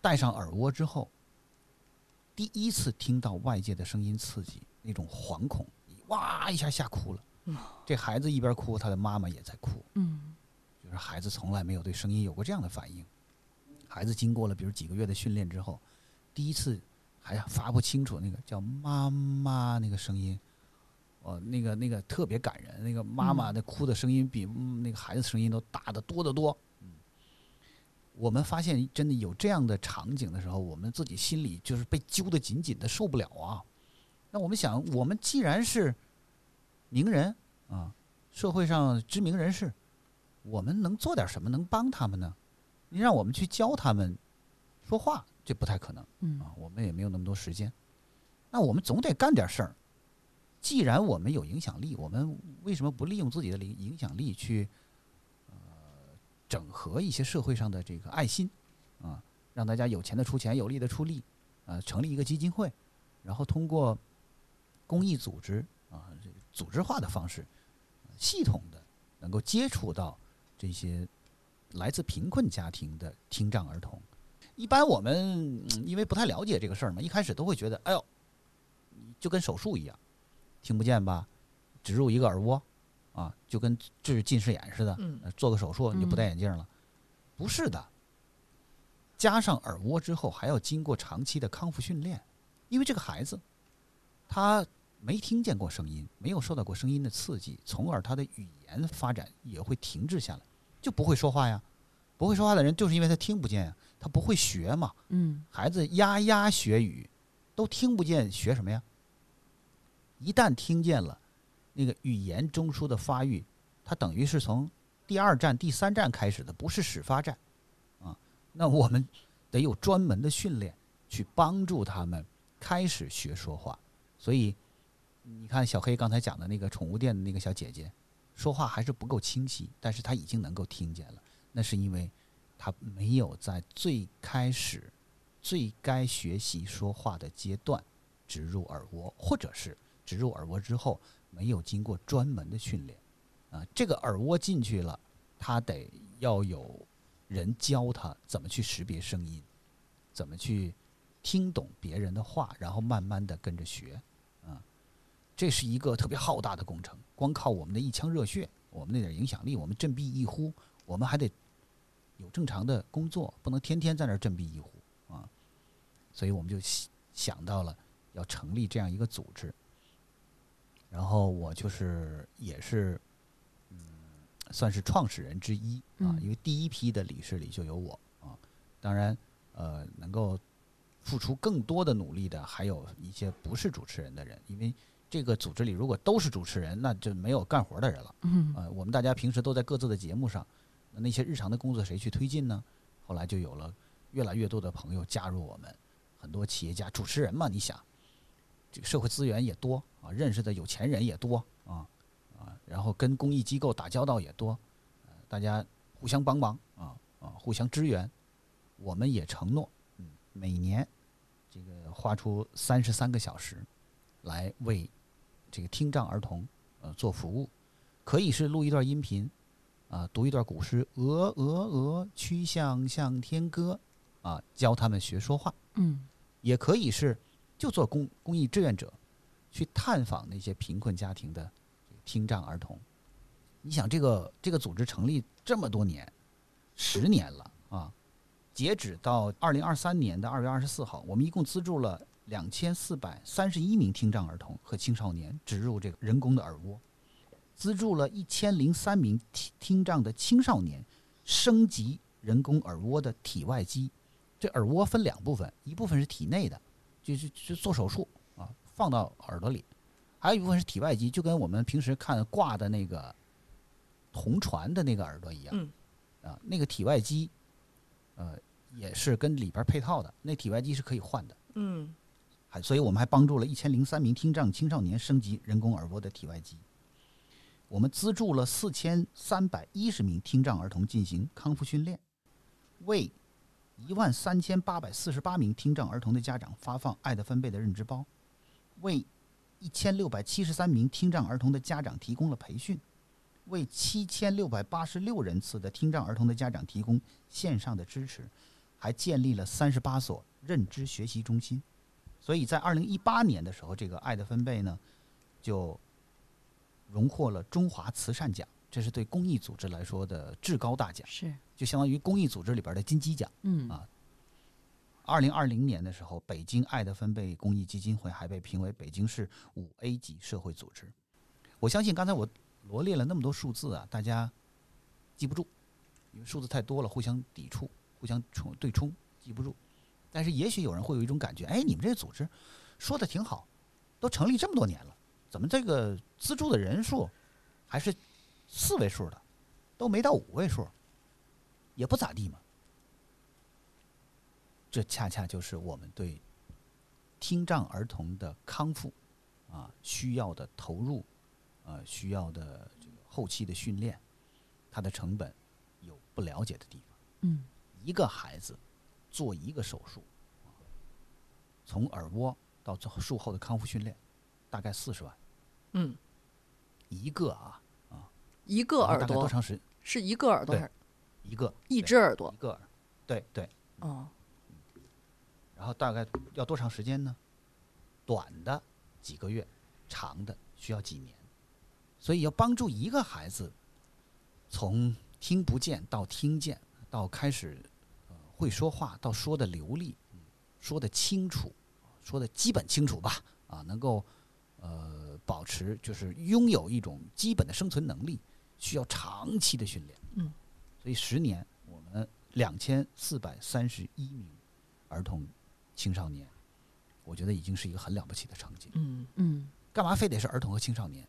戴上耳蜗之后，第一次听到外界的声音刺激，那种惶恐，哇一下吓哭了。这孩子一边哭，他的妈妈也在哭。嗯就是孩子从来没有对声音有过这样的反应。孩子经过了比如几个月的训练之后，第一次还发不清楚那个叫妈妈那个声音，哦，那个那个特别感人，那个妈妈的哭的声音比、嗯那个孩子声音都大得多得多。嗯，我们发现真的有这样的场景的时候，我们自己心里就是被揪得紧紧的，受不了啊。那我们想，我们既然是名人啊，社会上知名人士，我们能做点什么能帮他们呢？你让我们去教他们说话，这不太可能嗯啊，我们也没有那么多时间。那我们总得干点事儿。既然我们有影响力，我们为什么不利用自己的影影响力去呃整合一些社会上的这个爱心啊，让大家有钱的出钱，有力的出力啊，成立一个基金会，然后通过公益组织啊，这个组织化的方式，系统的能够接触到这些来自贫困家庭的听障儿童。一般我们嗯因为不太了解这个事儿嘛，一开始都会觉得，哎呦，就跟手术一样，听不见吧，植入一个耳蜗，啊，就跟治近视眼似的，做个手术你就不戴眼镜了。不是的，加上耳蜗之后，还要经过长期的康复训练，因为这个孩子他没听见过声音，没有受到过声音的刺激，从而他的语言发展也会停滞下来，就不会说话呀。不会说话的人，就是因为他听不见呀，他不会学嘛。嗯孩子呀呀学语，都听不见，学什么呀？一旦听见了，那个语言中枢的发育，它等于是从第二站、第三站开始的，不是始发站，啊，那我们得有专门的训练去帮助他们开始学说话。所以，你看小黑刚才讲的那个宠物店的那个小姐姐，说话还是不够清晰，但是她已经能够听见了，那是因为她没有在最开始、最该学习说话的阶段植入耳蜗，或者是植入耳蜗之后没有经过专门的训练。啊，这个耳蜗进去了，他得要有人教他怎么去识别声音，怎么去听懂别人的话，然后慢慢的跟着学。啊，这是一个特别浩大的工程，光靠我们的一腔热血，我们那点影响力，我们振臂一呼，我们还得有正常的工作，不能天天在那儿振臂一呼啊。所以我们就想想到了要成立这样一个组织。然后我就是也是，嗯，算是创始人之一啊，嗯因为第一批的理事里就有我啊。当然，呃，能够付出更多的努力的还有一些不是主持人的人，因为这个组织里如果都是主持人，那就没有干活的人了。嗯呃，我们大家平时都在各自的节目上，那那些日常的工作谁去推进呢？后来就有了越来越多的朋友加入我们，很多企业家、主持人嘛，你想，这个社会资源也多啊，认识的有钱人也多啊啊，然后跟公益机构打交道也多，呃大家互相帮忙啊啊，互相支援。我们也承诺，嗯，每年这个花出三十三个小时来为这个听障儿童呃做服务，可以是录一段音频，啊，读一段古诗，鹅鹅鹅，曲项向天歌，啊，教他们学说话。嗯也可以是就做公公益志愿者，去探访那些贫困家庭的听障儿童。你想，这个这个组织成立这么多年，十年了啊。截止到二零二三年的二月二十四号，我们一共资助了两千四百三十一名听障儿童和青少年植入这个人工的耳蜗，资助了一千零三名听听障的青少年升级人工耳蜗的体外机。这耳蜗分两部分，一部分是体内的，就是就做手术啊，放到耳朵里；还有一部分是体外机，就跟我们平时看挂的那个红船的那个耳朵一样。嗯啊，那个体外机，呃，也是跟里边配套的。那体外机是可以换的，嗯所以我们还帮助了一千零三名听障青少年升级人工耳蜗的体外机。我们资助了四千三百一十名听障儿童进行康复训练，为一万三千八百四十八名听障儿童的家长发放爱的分贝的认知包，为一千六百七十三名听障儿童的家长提供了培训，为七千六百八十六人次的听障儿童的家长提供线上的支持，还建立了三十八所认知学习中心。所以在二零一八年的时候，这个爱的分贝呢，就荣获了中华慈善奖，这是对公益组织来说的至高大奖，是，就相当于公益组织里边的金鸡奖。嗯啊二零二零年的时候，北京爱的分贝公益基金会还被评为北京市五 A 级社会组织。我相信刚才我罗列了那么多数字啊，大家记不住，因为数字太多了，互相抵触、互相冲对冲，记不住。但是也许有人会有一种感觉，哎，你们这个组织说的挺好，都成立这么多年了，怎么这个资助的人数还是四位数的，都没到五位数，也不咋地嘛。这恰恰就是我们对听障儿童的康复啊需要的投入，呃需要的这个后期的训练，它的成本有不了解的地方。嗯一个孩子做一个手术，从耳蜗到做术后的康复训练，大概四十万嗯，一个啊，一个耳朵大概多长时？是一个耳朵还是一个一只耳朵一？个耳，对对。哦，然后大概要多长时间呢？短的几个月，长的需要几年。所以要帮助一个孩子从听不见到听见，到开始呃会说话，到说的流利，嗯说的清楚，说的基本清楚吧，啊，能够呃保持就是拥有一种基本的生存能力，需要长期的训练。嗯，所以十年我们两千四百三十一名儿童青少年，我觉得已经是一个很了不起的成绩。嗯嗯干嘛非得是儿童和青少年？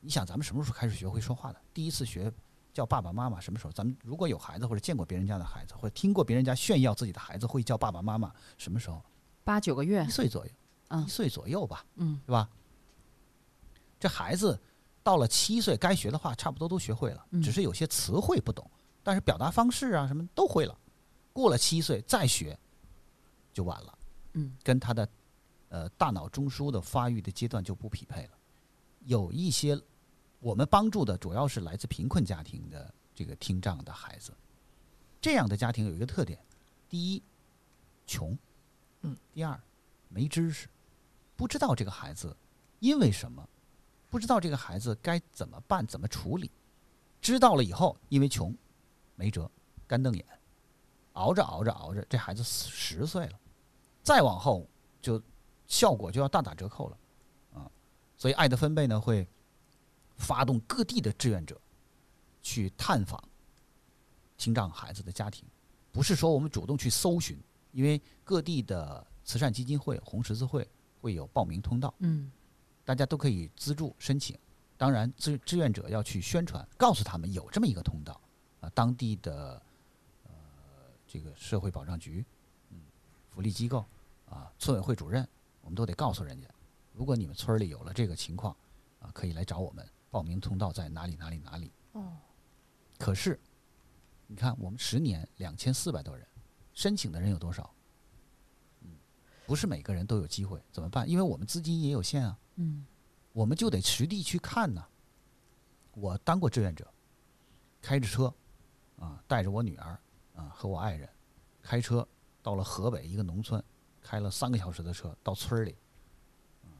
你想，咱们什么时候开始学会说话的？第一次学叫爸爸妈妈什么时候？咱们如果有孩子，或者见过别人家的孩子，或者听过别人家炫耀自己的孩子会叫爸爸妈妈，什么时候？八九个月一，岁左右，嗯一岁左右吧，嗯对吧？这孩子到了七岁，该学的话差不多都学会了，嗯只是有些词汇不懂，但是表达方式啊什么都会了。过了七岁再学，就晚了。嗯跟他的呃大脑中枢的发育的阶段就不匹配了。有一些我们帮助的主要是来自贫困家庭的这个听障的孩子，这样的家庭有一个特点：第一，穷；嗯，第二，没知识，不知道这个孩子因为什么，不知道这个孩子该怎么办、怎么处理。知道了以后，因为穷，没辙，干瞪眼，熬着熬着熬着，这孩子十岁了。再往后就效果就要大打折扣了，啊，所以爱的分贝呢会发动各地的志愿者去探访听障孩子的家庭，不是说我们主动去搜寻，因为各地的慈善基金会、红十字会会有报名通道，嗯大家都可以资助申请。当然，志志愿者要去宣传，告诉他们有这么一个通道，啊，当地的呃这个社会保障局，嗯，福利机构啊，村委会主任，我们都得告诉人家，如果你们村里有了这个情况，啊，可以来找我们，报名通道在哪里哪里哪里。哦，可是，你看我们十年两千四百多人，申请的人有多少？嗯，不是每个人都有机会，怎么办？因为我们资金也有限啊。嗯我们就得实地去看呐。我当过志愿者，开着车，啊，带着我女儿，啊和我爱人，开车到了河北一个农村，开了三个小时的车到村里，啊，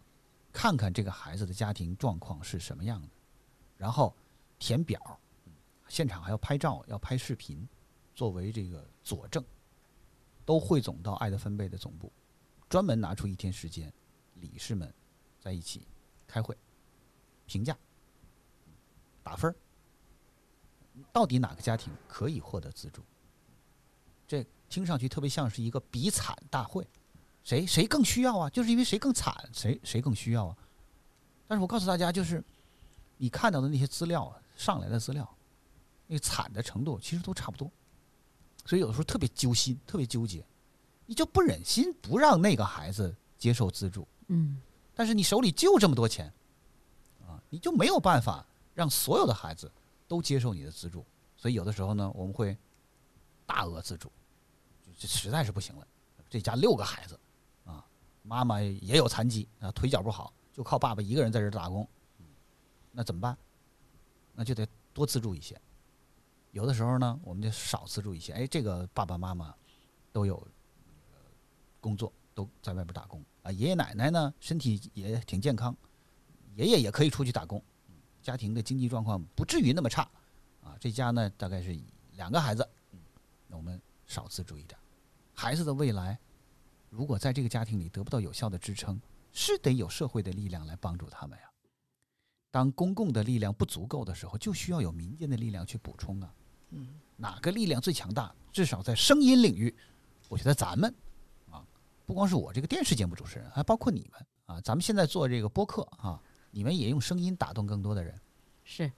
看看这个孩子的家庭状况是什么样的，然后填表，现场还要拍照，要拍视频，作为这个佐证，都汇总到爱的分贝的总部，专门拿出一天时间，理事们在一起开会，评价，打分，到底哪个家庭可以获得资助？这听上去特别像是一个比惨大会，谁谁更需要啊？就是因为谁更惨，谁谁更需要啊？但是我告诉大家，就是你看到的那些资料啊，上来的资料，那个惨的程度其实都差不多，所以有的时候特别揪心，特别纠结，你就不忍心不让那个孩子接受资助，嗯。但是你手里就这么多钱，啊，你就没有办法让所有的孩子都接受你的资助，所以有的时候呢，我们会大额资助，这实在是不行了。这家六个孩子，啊，妈妈也有残疾啊，腿脚不好，就靠爸爸一个人在这打工，那怎么办？那就得多资助一些。有的时候呢，我们就少资助一些。哎，这个爸爸妈妈都有工作，都在外边打工啊。爷爷奶奶呢，身体也挺健康，爷爷也可以出去打工，家庭的经济状况不至于那么差啊。这家呢，大概是两个孩子，那我们少资助一点。孩子的未来，如果在这个家庭里得不到有效的支撑，是得有社会的力量来帮助他们呀。当公共的力量不足够的时候，就需要有民间的力量去补充啊。嗯，哪个力量最强大？至少在声音领域，我觉得咱们啊，不光是我这个电视节目主持人，还包括你们啊，咱们现在做这个播客啊，你们也用声音打动更多的人。是。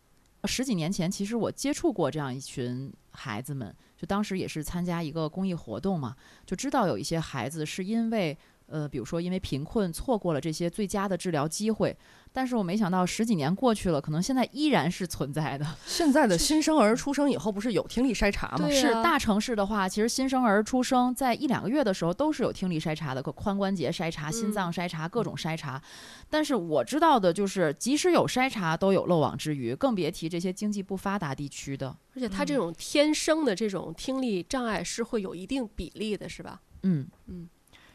十几年前，其实我接触过这样一群孩子们，就当时也是参加一个公益活动嘛，就知道有一些孩子是因为呃，比如说因为贫困错过了这些最佳的治疗机会，但是我没想到十几年过去了，可能现在依然是存在的。现在的新生儿出生以后不是有听力筛查吗？对啊是大城市的话，其实新生儿出生在一两个月的时候都是有听力筛查的，可髋关节筛查、心脏筛查、各种筛查。但是我知道的就是，即使有筛查，都有漏网之鱼，更别提这些经济不发达地区的。而且他这种天生的这种听力障碍是会有一定比例的，是吧？嗯嗯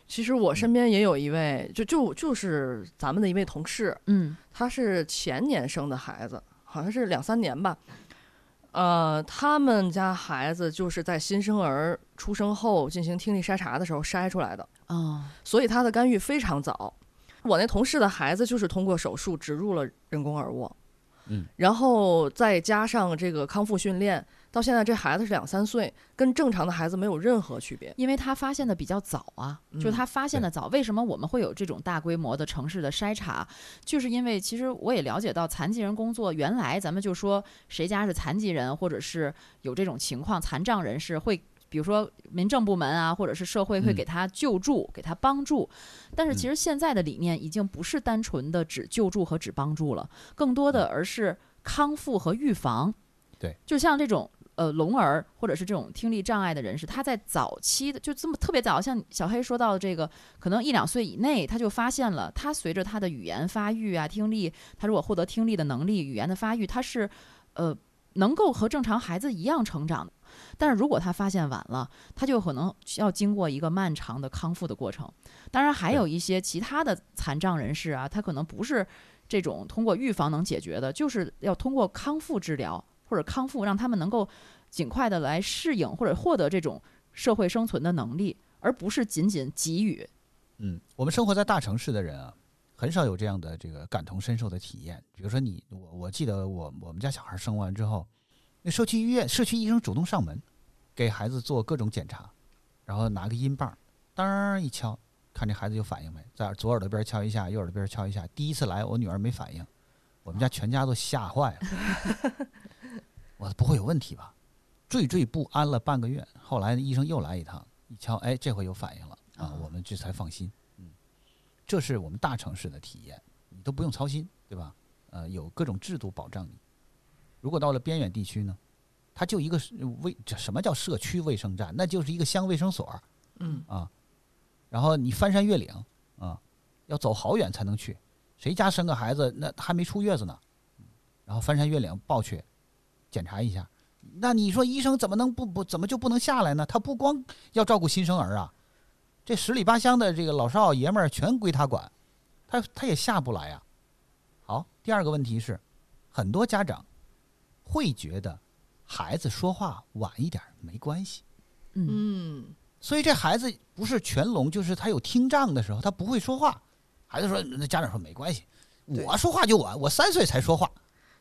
其实我身边也有一位，就就就是咱们的一位同事，嗯他是前年生的孩子，好像是两三年吧。呃，他们家孩子就是在新生儿出生后进行听力筛查的时候筛出来的，哦所以他的干预非常早。我那同事的孩子就是通过手术植入了人工耳蜗，嗯，然后再加上这个康复训练，到现在这孩子是两三岁，跟正常的孩子没有任何区别。因为他发现的比较早啊，就是嗯他发现的早。为什么我们会有这种大规模的城市的筛查？就是因为其实我也了解到，残疾人工作原来咱们就说谁家是残疾人，或者是有这种情况，残障人士会。比如说民政部门啊，或者是社会会嗯给他救助、给他帮助，但是其嗯实现在的理念已经不是单纯的只救助和只帮助了，更多的而是康复和预防。对，就像这种呃聋儿或者是这种听力障碍的人士，他在早期的就这么特别早，像小黑说到的这个，可能一两岁以内他就发现了，他随着他的语言发育啊、听力，他如果获得听力的能力、语言的发育，他是呃能够和正常孩子一样成长的。但是如果他发现晚了，他就可能需要经过一个漫长的康复的过程。当然，还有一些其他的残障人士啊，他可能不是这种通过预防能解决的，就是要通过康复治疗或者康复，让他们能够尽快的来适应或者获得这种社会生存的能力，而不是仅仅给予。嗯，我们生活在大城市的人啊，很少有这样的这个感同身受的体验。比如说你，我我记得我我们家小孩生完之后，那社区医院社区医生主动上门，给孩子做各种检查，然后拿个音棒，当一敲，看这孩子有反应没，在左耳朵边敲一下，右耳朵边敲一下。第一次来，我女儿没反应，我们家全家都吓坏了。我说不会有问题吧？惴惴不安了半个月，后来医生又来一趟，一瞧，哎，这回有反应了啊，我们这才放心。嗯，这是我们大城市的体验，你都不用操心，对吧？呃，有各种制度保障你。如果到了边远地区呢，它就一个是卫，这什么叫社区卫生站？那就是一个乡卫生所嗯，啊。然后你翻山越岭啊，要走好远才能去。谁家生个孩子，那还没出月子呢，然后翻山越岭抱去检查一下。那你说医生怎么能不不怎么就不能下来呢？他不光要照顾新生儿啊，这十里八乡的这个老少爷们儿全归他管，他他也下不来啊、好，第二个问题是，很多家长会觉得孩子说话晚一点没关系。嗯嗯所以这孩子不是全聋，就是他有听障的时候，他不会说话。孩子说，那家长说没关系，我说话就晚，我三岁才说话。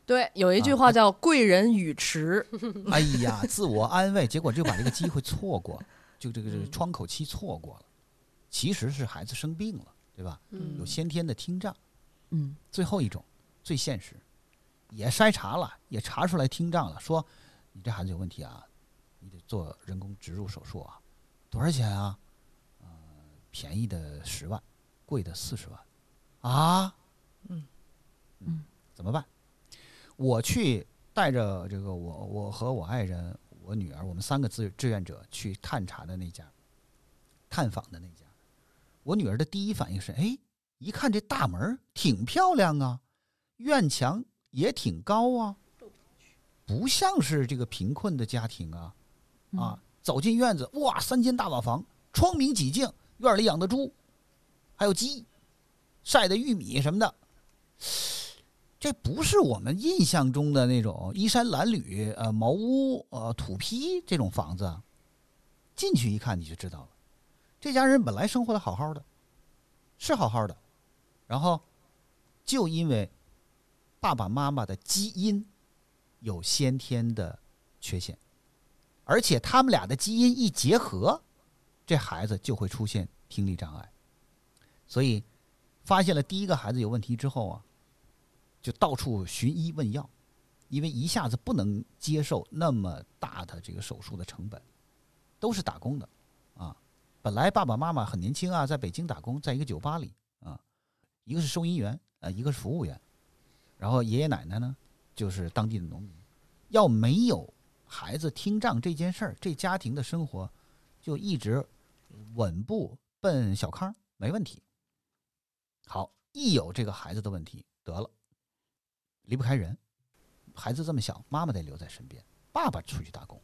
对，有一句啊话叫“贵人语迟 哎呀，自我安慰，结果就把这个机会错过了，就这个这个嗯窗口期错过了。其实是孩子生病了，对吧？嗯有先天的听障。嗯最后一种最现实，也筛查了，也查出来听障了，说你这孩子有问题啊，你得做人工植入手术啊，多少钱啊？呃，便宜的十万，贵的四十万，啊？嗯嗯，怎么办？我去带着这个我我和我爱人、我女儿，我们三个志志愿者去探查的那家，探访的那家，我女儿的第一反应是，哎，一看这大门挺漂亮啊，院墙也挺高啊，不像是这个贫困的家庭啊啊！走进院子，哇，三间大瓦房，窗明几净，院里养的猪，还有鸡，晒的玉米什么的，这不是我们印象中的那种衣衫褴褛、呃茅屋、呃土坯这种房子。进去一看你就知道了，这家人本来生活的好好的，是好好的，然后就因为爸爸妈妈的基因有先天的缺陷，而且他们俩的基因一结合，这孩子就会出现听力障碍。所以发现了第一个孩子有问题之后啊，就到处寻医问药，因为一下子不能接受那么大的这个手术的成本，都是打工的啊。本来爸爸妈妈很年轻啊，在北京打工，在一个酒吧里啊，一个是收银员，呃，一个是服务员，然后爷爷奶奶呢就是当地的农民。要没有孩子听障这件事儿，这家庭的生活就一直稳步奔小康，没问题。好，一有这个孩子的问题，得了，离不开人。孩子这么小，妈妈得留在身边，爸爸出去打工，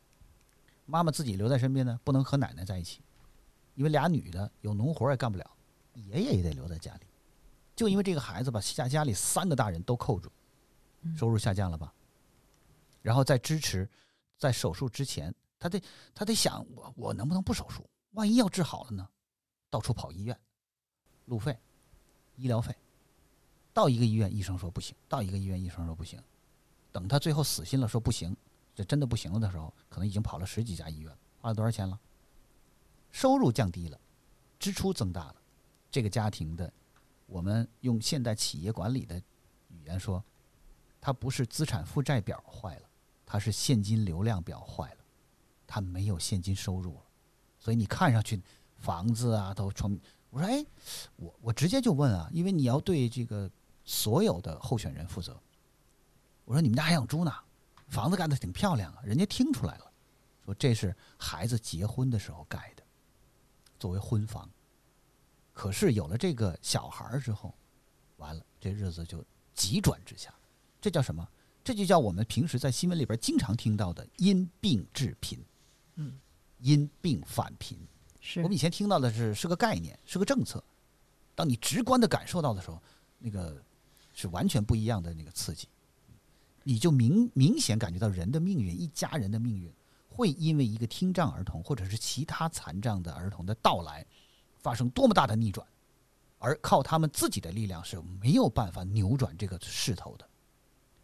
妈妈自己留在身边呢，不能和奶奶在一起，因为俩女的有农活也干不了，爷爷也得留在家里。就因为这个孩子把家家里三个大人都扣住，收入下降了吧？然后再支持，在手术之前，他得他得想我我能不能不手术？万一要治好了呢？到处跑医院，路费、医疗费。到一个医院，医生说不行；到一个医院，医生说不行。等他最后死心了，说不行，这真的不行了的时候，可能已经跑了十几家医院，花了多少钱了？收入降低了，支出增大了，这个家庭的，我们用现代企业管理的语言说，它不是资产负债表坏了，它是现金流量表坏了，它没有现金收入了，所以你看上去房子啊都成，我说哎，我我直接就问啊，因为你要对这个所有的候选人负责，我说你们家还养猪呢，房子盖的挺漂亮啊，人家听出来了，说这是孩子结婚的时候盖的，作为婚房。可是有了这个小孩儿之后，完了这日子就急转直下，这叫什么？这就叫我们平时在新闻里边经常听到的因病致贫，嗯，因病返贫。是。我们以前听到的是是个概念，是个政策，当你直观的感受到的时候，那个是完全不一样的那个刺激，你就明明显感觉到人的命运，一家人的命运会因为一个听障儿童或者是其他残障的儿童的到来，发生多么大的逆转，而靠他们自己的力量是没有办法扭转这个势头的。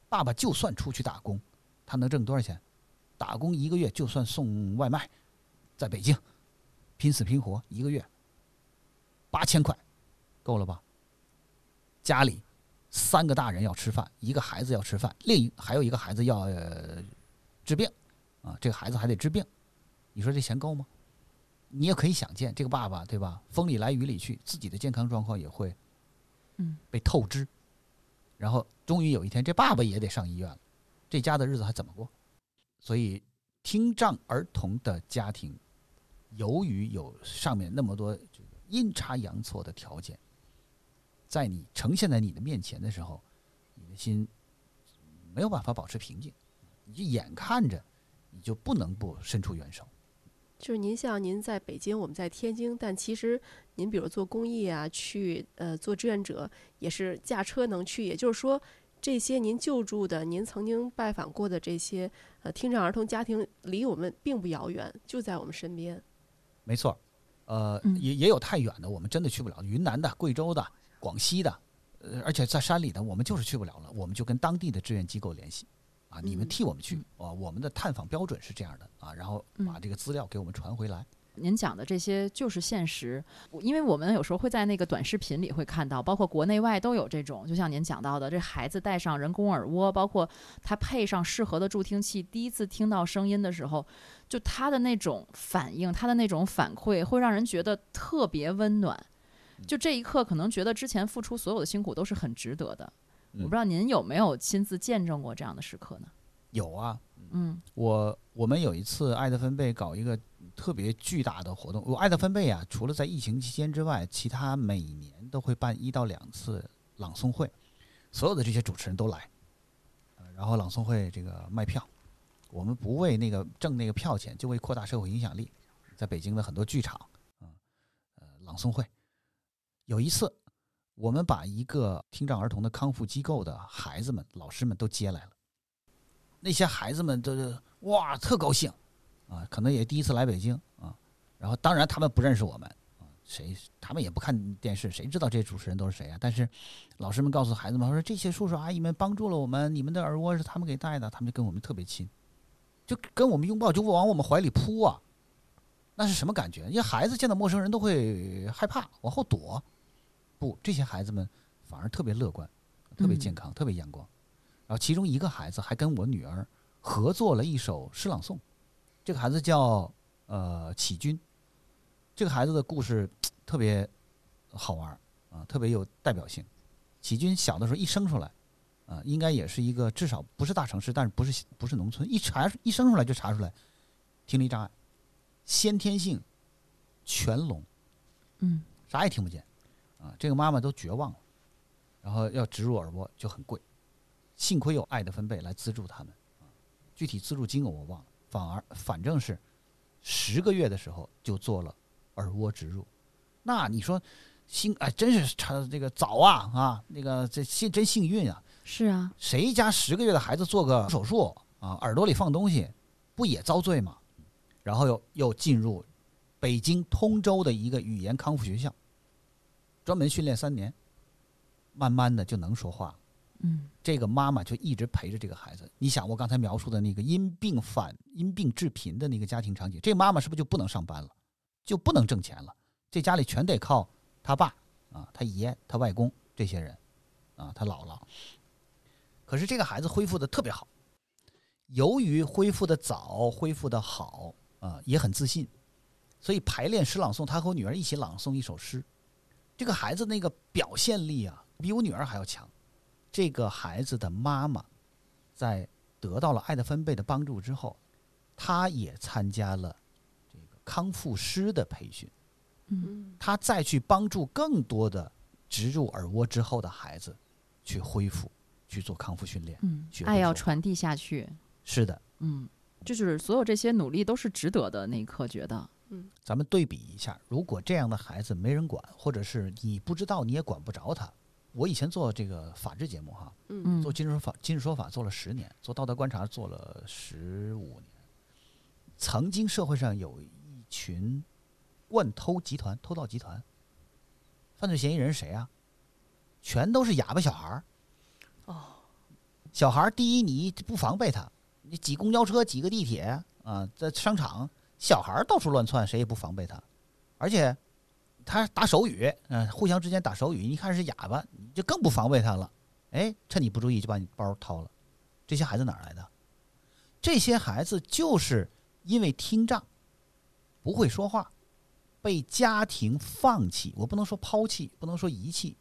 爸爸就算出去打工，他能挣多少钱？打工一个月就算送外卖，在北京。拼死拼活一个月八千块，够了吧？家里三个大人要吃饭，一个孩子要吃饭，另一还有一个孩子要、呃、治病，啊，这个孩子还得治病，你说这钱够吗？你也可以想见，这个爸爸对吧？风里来雨里去，自己的健康状况也会，嗯，被透支。然后终于有一天，这爸爸也得上医院了，这家的日子还怎么过？所以，听障儿童的家庭。由于有上面那么多这个阴差阳错的条件，在你呈现在你的面前的时候，你的心没有办法保持平静，你就眼看着你就不能不伸出援手。就是您像您在北京，我们在天津，但其实您比如做公益啊，去呃做志愿者，也是驾车能去。也就是说，这些您救助的、您曾经拜访过的这些呃听障儿童家庭，离我们并不遥远，就在我们身边。没错，呃，也也有太远的，我们真的去不了，云南的、贵州的、广西的，呃，而且在山里的，我们就是去不了了，我们就跟当地的志愿机构联系，啊，你们嗯替我们去嗯，啊，我们的探访标准是这样的啊，然后把嗯这个资料给我们传回来。您讲的这些就是现实，因为我们有时候会在那个短视频里会看到，包括国内外都有这种，就像您讲到的，这孩子戴上人工耳蜗，包括他配上适合的助听器，第一次听到声音的时候，就他的那种反应，他的那种反馈，会让人觉得特别温暖。就这一刻，可能觉得之前付出所有的辛苦都是很值得的。我嗯不知道您有没有亲自见证过这样的时刻呢？有啊，嗯我我们有一次爱德芬贝搞一个特别巨大的活动，我爱德芬贝啊，除了在疫情期间之外，其他每年都会办一到两次朗诵会，所有的这些主持人都来，呃然后朗诵会这个卖票，我们不为那个挣那个票钱，就为扩大社会影响力，在北京的很多剧场，嗯呃朗诵会，有一次我们把一个听障儿童的康复机构的孩子们、老师们都接来了。那些孩子们都是哇特高兴啊，可能也第一次来北京啊。然后当然他们不认识我们啊，谁他们也不看电视，谁知道这些主持人都是谁啊？但是老师们告诉孩子们说，这些叔叔阿姨们帮助了我们，你们的耳蜗是他们给带的，他们就跟我们特别亲，就跟我们拥抱，就往我们怀里扑啊。那是什么感觉？因为孩子见到陌生人都会害怕，往后躲。不，这些孩子们反而特别乐观，特别健康，特别阳光。然后其中一个孩子还跟我女儿合作了一首诗朗诵，这个孩子叫呃启军，这个孩子的故事特别好玩啊，特别有代表性。启军小的时候一生出来，啊，应该也是一个至少不是大城市，但是不是不是农村，一查一生出来就查出来听力障碍，先天性全聋，嗯啥也听不见，啊，这个妈妈都绝望了，然后要植入耳蜗就很贵，幸亏有爱的分贝来资助他们，啊，具体资助金额我忘了，反而反正是十个月的时候就做了耳蜗植入，那你说幸哎真是他这个早啊啊，那个这幸真幸运啊，是啊，谁家十个月的孩子做个手术啊，耳朵里放东西，不也遭罪吗？然后又又进入北京通州的一个语言康复学校，专门训练三年，慢慢的就能说话了。嗯这个妈妈就一直陪着这个孩子。你想，我刚才描述的那个因病反因病致贫的那个家庭场景，这妈妈是不是就不能上班了，就不能挣钱了？这家里全得靠他爸啊、他爷、他外公这些人啊，他姥姥。可是这个孩子恢复的特别好，由于恢复的早，恢复的好啊、也很自信，所以排练诗朗诵，他和我女儿一起朗诵一首诗。这个孩子那个表现力啊，比我女儿还要强。这个孩子的妈妈在得到了爱的分贝的帮助之后，她也参加了这个康复师的培训，嗯她再去帮助更多的植入耳蜗之后的孩子去恢复，去做康复训练。嗯爱要传递下去。是的，嗯，就是所有这些努力都是值得的。那一刻觉得，咱们对比一下，如果这样的孩子没人管，或者是你不知道你也管不着他。我以前做这个法制节目哈，嗯嗯做今日说法，今日说法做了十年，做道德观察做了十五年。曾经社会上有一群惯偷集团、偷盗集团，犯罪嫌疑人是谁啊？全都是哑巴小孩儿。哦，小孩儿第一你不防备他，你挤公交车、挤个地铁啊，在商场，小孩儿到处乱窜，谁也不防备他，而且他打手语，嗯、互相之间打手语，一看是哑巴，你就更不防备他了。哎，趁你不注意就把你包掏了。这些孩子哪来的？这些孩子就是因为听障，不会说话，被家庭放弃。我不能说抛弃，不能说遗弃，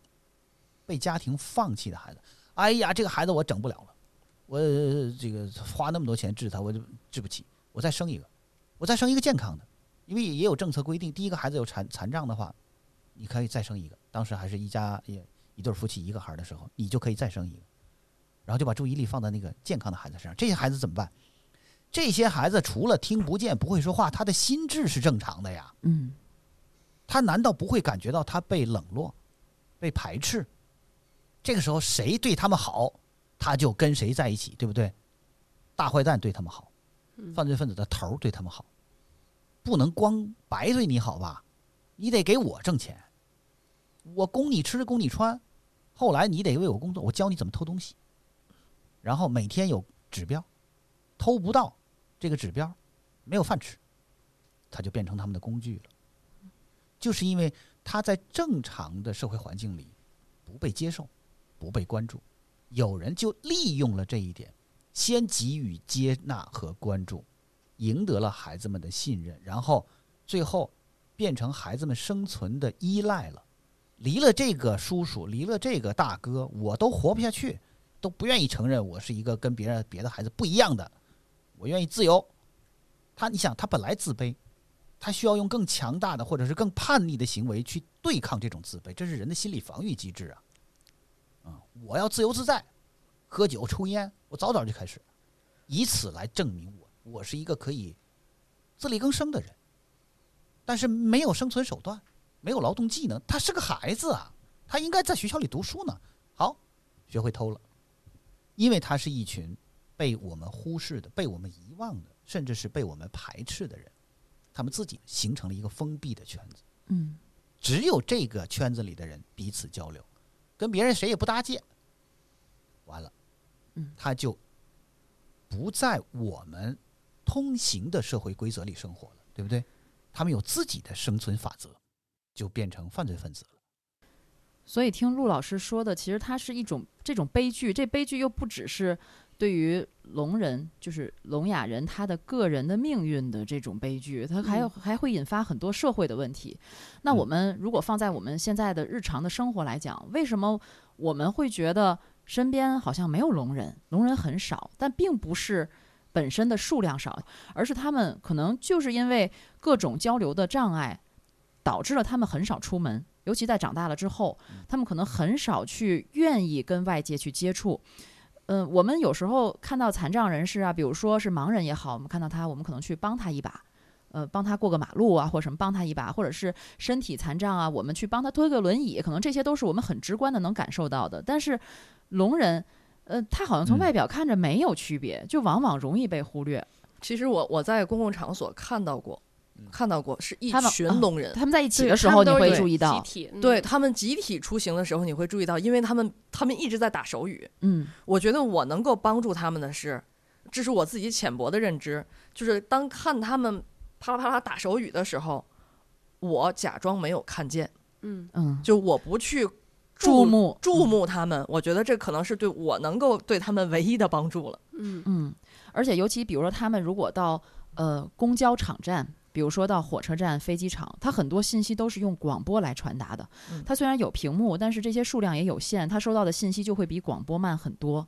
被家庭放弃的孩子。哎呀，这个孩子我整不了了，我这个花那么多钱治他，我就治不起，我再生一个，我再生一个健康的，因为也有政策规定，第一个孩子有残残障的话，你可以再生一个。当时还是一家也一对夫妻一个孩的时候，你就可以再生一个，然后就把注意力放在那个健康的孩子身上。这些孩子怎么办？这些孩子除了听不见、不会说话，他的心智是正常的呀。嗯他难道不会感觉到他被冷落、被排斥？这个时候谁对他们好，他就跟谁在一起，对不对？大坏蛋对他们好，犯罪分子的头对他们好，不能光白对你好吧？你得给我挣钱，我供你吃，供你穿，后来你得为我工作，我教你怎么偷东西，然后每天有指标，偷不到这个指标，没有饭吃，他就变成他们的工具了。就是因为他在正常的社会环境里不被接受、不被关注，有人就利用了这一点，先给予接纳和关注，赢得了孩子们的信任，然后最后变成孩子们生存的依赖了。离了这个叔叔，离了这个大哥，我都活不下去，都不愿意承认我是一个跟别人别的孩子不一样的，我愿意自由。他，你想，他本来自卑，他需要用更强大的或者是更叛逆的行为去对抗这种自卑，这是人的心理防御机制啊。啊，我要自由自在，喝酒抽烟，我早早就开始，以此来证明我我是一个可以自力更生的人，但是没有生存手段，没有劳动技能，他是个孩子啊，他应该在学校里读书呢。好，学会偷了，因为他是一群被我们忽视的、被我们遗忘的，甚至是被我们排斥的人，他们自己形成了一个封闭的圈子。嗯只有这个圈子里的人彼此交流，跟别人谁也不搭界，完了，嗯，他就不在我们通行的社会规则里生活了，对不对？他们有自己的生存法则，就变成犯罪分子了。所以听陆老师说的，其实它是一种这种悲剧，这悲剧又不只是对于聋人，就是聋哑人他的个人的命运的这种悲剧，它还有、还会引发很多社会的问题。那我嗯们如果放在我们现在的日常的生活来讲，为什么我们会觉得身边好像没有聋人，聋人很少，但并不是。本身的数量少，而是他们可能就是因为各种交流的障碍，导致了他们很少出门，尤其在长大了之后，他们可能很少去愿意跟外界去接触。嗯、我们有时候看到残障人士啊，比如说是盲人也好，我们看到他，我们可能去帮他一把，呃，帮他过个马路啊，或者什么帮他一把，或者是身体残障啊，我们去帮他推个轮椅，可能这些都是我们很直观的能感受到的。但是聋人，呃，他好像从嗯外表看着没有区别，就往往容易被忽略。其实我我在公共场所看到过，看到过是一群聋人，他们在一起的时候，你会注意到集，体，嗯对他们集体出行的时候，你会注意到，因为他们他们一直在打手语。嗯我觉得我能够帮助他们的是，这是我自己浅薄的认知，就是当看他们啪啦啪啦打手语的时候，我假装没有看见，嗯嗯，就我不去注目注目他们，我觉得这可能是对我能够对他们唯一的帮助了。嗯嗯，而且尤其比如说他们如果到呃公交场站，比如说到火车站、飞机场，它很多信息都是用广播来传达的嗯。它虽然有屏幕，但是这些数量也有限，它收到的信息就会比广播慢很多。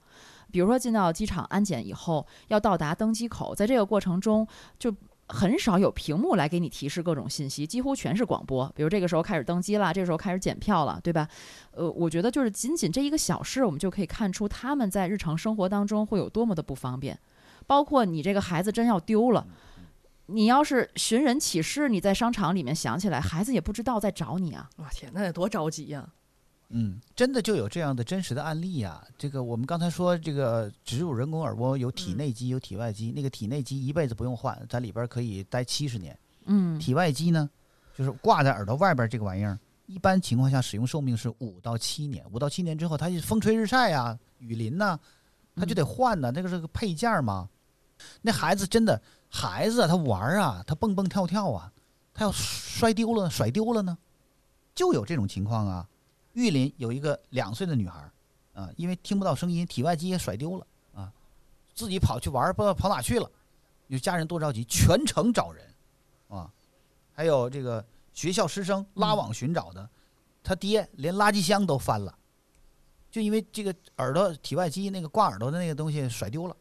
比如说进到机场安检以后，要到达登机口，在这个过程中就。很少有屏幕来给你提示各种信息，几乎全是广播。比如这个时候开始登机了，这个时候开始检票了，对吧？呃，我觉得就是仅仅这一个小事，我们就可以看出他们在日常生活当中会有多么的不方便。包括你这个孩子真要丢了，你要是寻人启事，你在商场里面想起来，孩子也不知道在找你啊。哇天，那得多着急呀、嗯，真的就有这样的真实的案例呀、这个我们刚才说，这个植入人工耳蜗有体内机有体外机，那个体内机一辈子不用换，在里边可以待七十年。嗯体外机呢，就是挂在耳朵外边这个玩意儿，一般情况下使用寿命是五到七年。五到七年之后，它风吹日晒啊、雨淋呐、它就得换呐、那个是个配件儿嘛。那孩子真的，孩子啊，他玩儿啊，他蹦蹦跳跳啊，他要摔丢了、甩丢了呢，就有这种情况啊。玉林有一个两岁的女孩啊，因为听不到声音，体外机也甩丢了啊，自己跑去玩，不知道跑哪去了。有家人多着急，全程找人啊。还有这个学校师生拉网寻找的，他爹连垃圾箱都翻了，就因为这个耳朵体外机那个挂耳朵的那个东西甩丢了。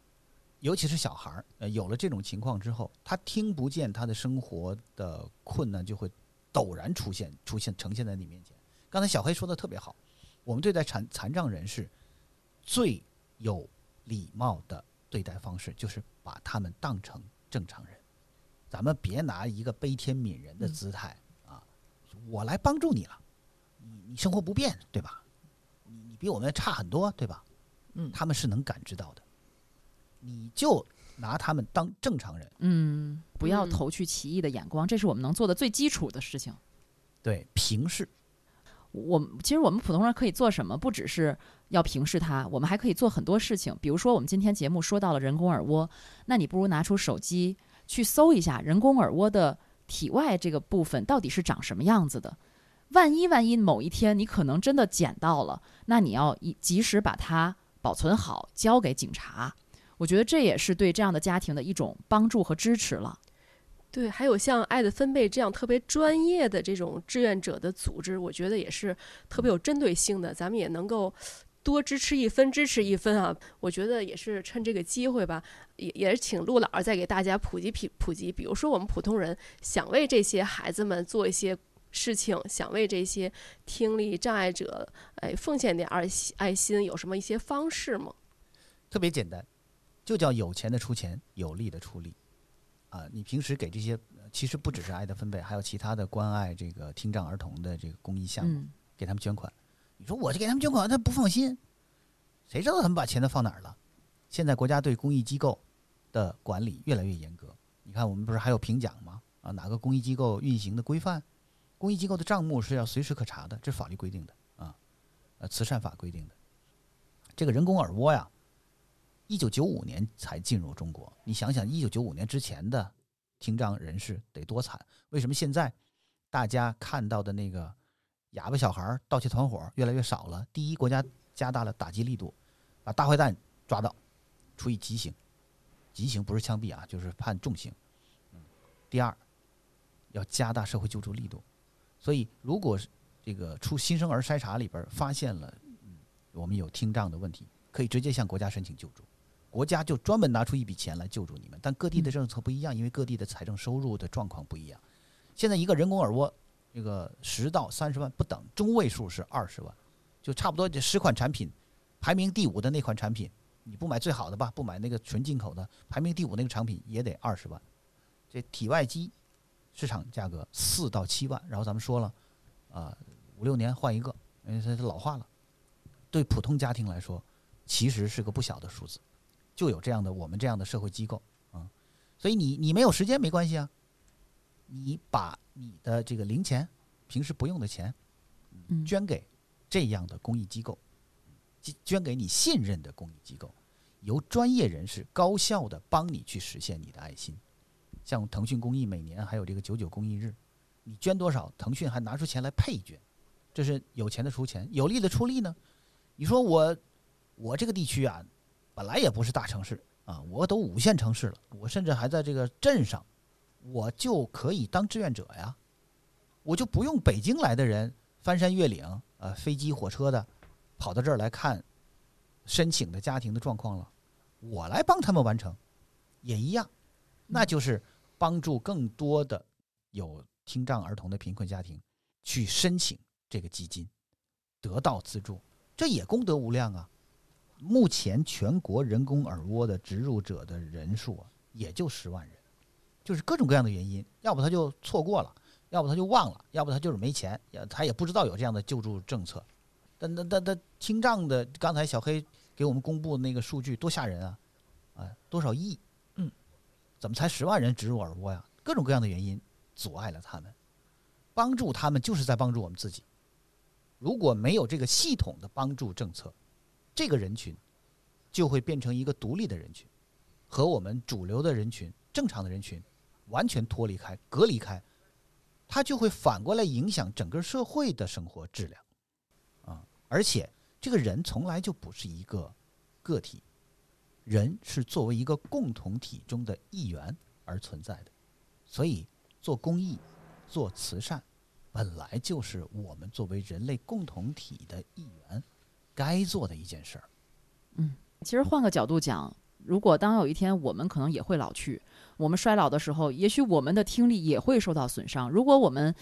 尤其是小孩儿，呃，有了这种情况之后，他听不见他的生活的困难就会陡然出现，出现呈现在你面前。刚才小黑说的特别好，我们对待残残障人士最有礼貌的对待方式，就是把他们当成正常人。咱们别拿一个悲天悯人的姿态、啊，我来帮助你了，你你生活不便对吧？你你比我们差很多对吧？嗯他们是能感知到的。你就拿他们当正常人，嗯，不要嗯投去奇异的眼光，这是我们能做的最基础的事情。对平视，我们其实我们普通人可以做什么？不只是要平视它，我们还可以做很多事情。比如说，我们今天节目说到了人工耳蜗，那你不如拿出手机去搜一下人工耳蜗的体外这个部分到底是长什么样子的。万一万一某一天你可能真的捡到了，那你要一及时把它保存好，交给警察。我觉得这也是对这样的家庭的一种帮助和支持了。对，还有像爱的分贝这样特别专业的这种志愿者的组织，我觉得也是特别有针对性的，咱们也能够多支持一分，支持一分啊！我觉得也是趁这个机会吧，也也是请陆老师再给大家普及普普及，比如说我们普通人想为这些孩子们做一些事情，想为这些听力障碍者哎奉献点爱心爱心，有什么一些方式吗？特别简单，就叫有钱的出钱，有力的出力。啊，你平时给这些，呃其实不只是爱的分贝，还有其他的关爱这个听障儿童的这个公益项目，嗯，给他们捐款。你说我这给他们捐款，他不放心，谁知道他们把钱都放哪儿了？现在国家对公益机构的管理越来越严格。你看，我们不是还有评奖吗？啊，哪个公益机构运行的规范？公益机构的账目是要随时可查的，这是法律规定的啊，呃，慈善法规定的。这个人工耳蜗呀，一九九五年才进入中国。你想想，一九九五年之前的听障人士得多惨？为什么现在大家看到的那个哑巴小孩盗窃团伙越来越少了？第一，国家加大了打击力度，把大坏蛋抓到，处以极刑。极刑不是枪毙啊，就是判重刑。第二，要加大社会救助力度。所以，如果是这个出新生儿筛查里边发现了，我们有听障的问题，可以直接向国家申请救助。国家就专门拿出一笔钱来救助你们，但各地的政策不一样，因为各地的财政收入的状况不一样。现在一个人工耳蜗，这个十到三十万不等，中位数是二十万，就差不多这十款产品，排名第五的那款产品，你不买最好的吧，不买那个纯进口的，排名第五那个产品也得二十万。这体外机市场价格四到七万，然后咱们说了，啊、五六年换一个，因为它它老化了，对普通家庭来说，其实是个不小的数字。就有这样的我们这样的社会机构啊，所以你你没有时间没关系啊，你把你的这个零钱，平时不用的钱，嗯捐给这样的公益机构，捐捐给你信任的公益机构，由专业人士高效的帮你去实现你的爱心。像腾讯公益每年还有这个九九公益日，你捐多少，腾讯还拿出钱来配捐，这是有钱的出钱，有力的出力呢。你说我我这个地区啊，本来也不是大城市啊，我都五线城市了，我甚至还在这个镇上，我就可以当志愿者呀，我就不用北京来的人翻山越岭啊、呃飞机、火车的跑到这儿来看申请的家庭的状况了，我来帮他们完成，也一样，那就是帮助更多的有听障儿童的贫困家庭去申请这个基金，得到资助，这也功德无量啊。目前全国人工耳蜗的植入者的人数啊，也就十万人，就是各种各样的原因，要不他就错过了，要不他就忘了，要不他就是没钱，也他也不知道有这样的救助政策。但但但但听障的，刚才小黑给我们公布的那个数据多吓人啊！啊，多少亿？嗯，怎么才十万人植入耳蜗呀？各种各样的原因阻碍了他们，帮助他们就是在帮助我们自己。如果没有这个系统的帮助政策，这个人群就会变成一个独立的人群，和我们主流的人群、正常的人群完全脱离开、隔离开，它就会反过来影响整个社会的生活质量啊！而且这个人从来就不是一个个体，人是作为一个共同体中的一员而存在的，所以做公益、做慈善，本来就是我们作为人类共同体的一员该做的一件事儿。嗯其实换个角度讲，如果当有一天我们可能也会老去，我们衰老的时候，也许我们的听力也会受到损伤。如果我们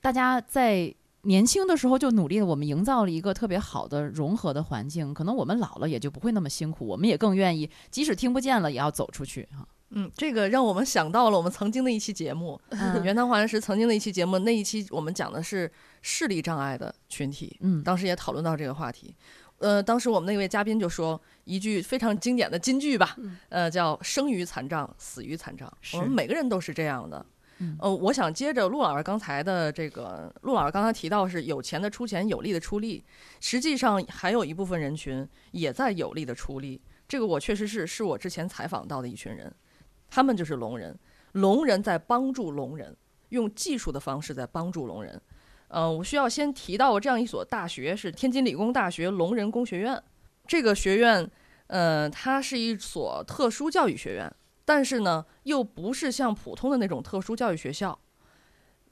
大家在年轻的时候就努力的，我们营造了一个特别好的融合的环境，可能我们老了也就不会那么辛苦，我们也更愿意，即使听不见了，也要走出去哈。嗯，这个让我们想到了我们曾经的一期节目，嗯原汤化原石曾经的一期节目，那一期我们讲的是视力障碍的群体，嗯当时也讨论到这个话题。呃，当时我们那位嘉宾就说一句非常经典的金句吧，嗯呃，叫“生于残障，死于残障”。我们每个人都是这样的。嗯呃，我想接着陆老师刚才的这个，陆老师刚才提到是有钱的出钱，有力的出力，实际上还有一部分人群也在有力的出力。这个我确实是是我之前采访到的一群人，他们就是聋人，聋人在帮助聋人，用技术的方式在帮助聋人。呃，我需要先提到这样一所大学是天津理工大学聋人工学院。这个学院，呃，它是一所特殊教育学院，但是呢，又不是像普通的那种特殊教育学校，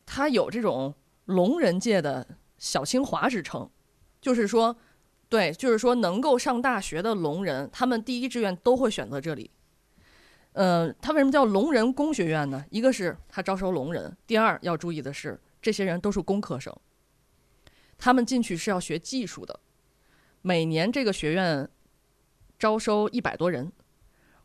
它有这种聋人界的小清华之称，就是说，对，就是说能够上大学的聋人，他们第一志愿都会选择这里。呃，它为什么叫聋人工学院呢？一个是它招收聋人，第二要注意的是，这些人都是工科生，他们进去是要学技术的。每年这个学院招收一百多人，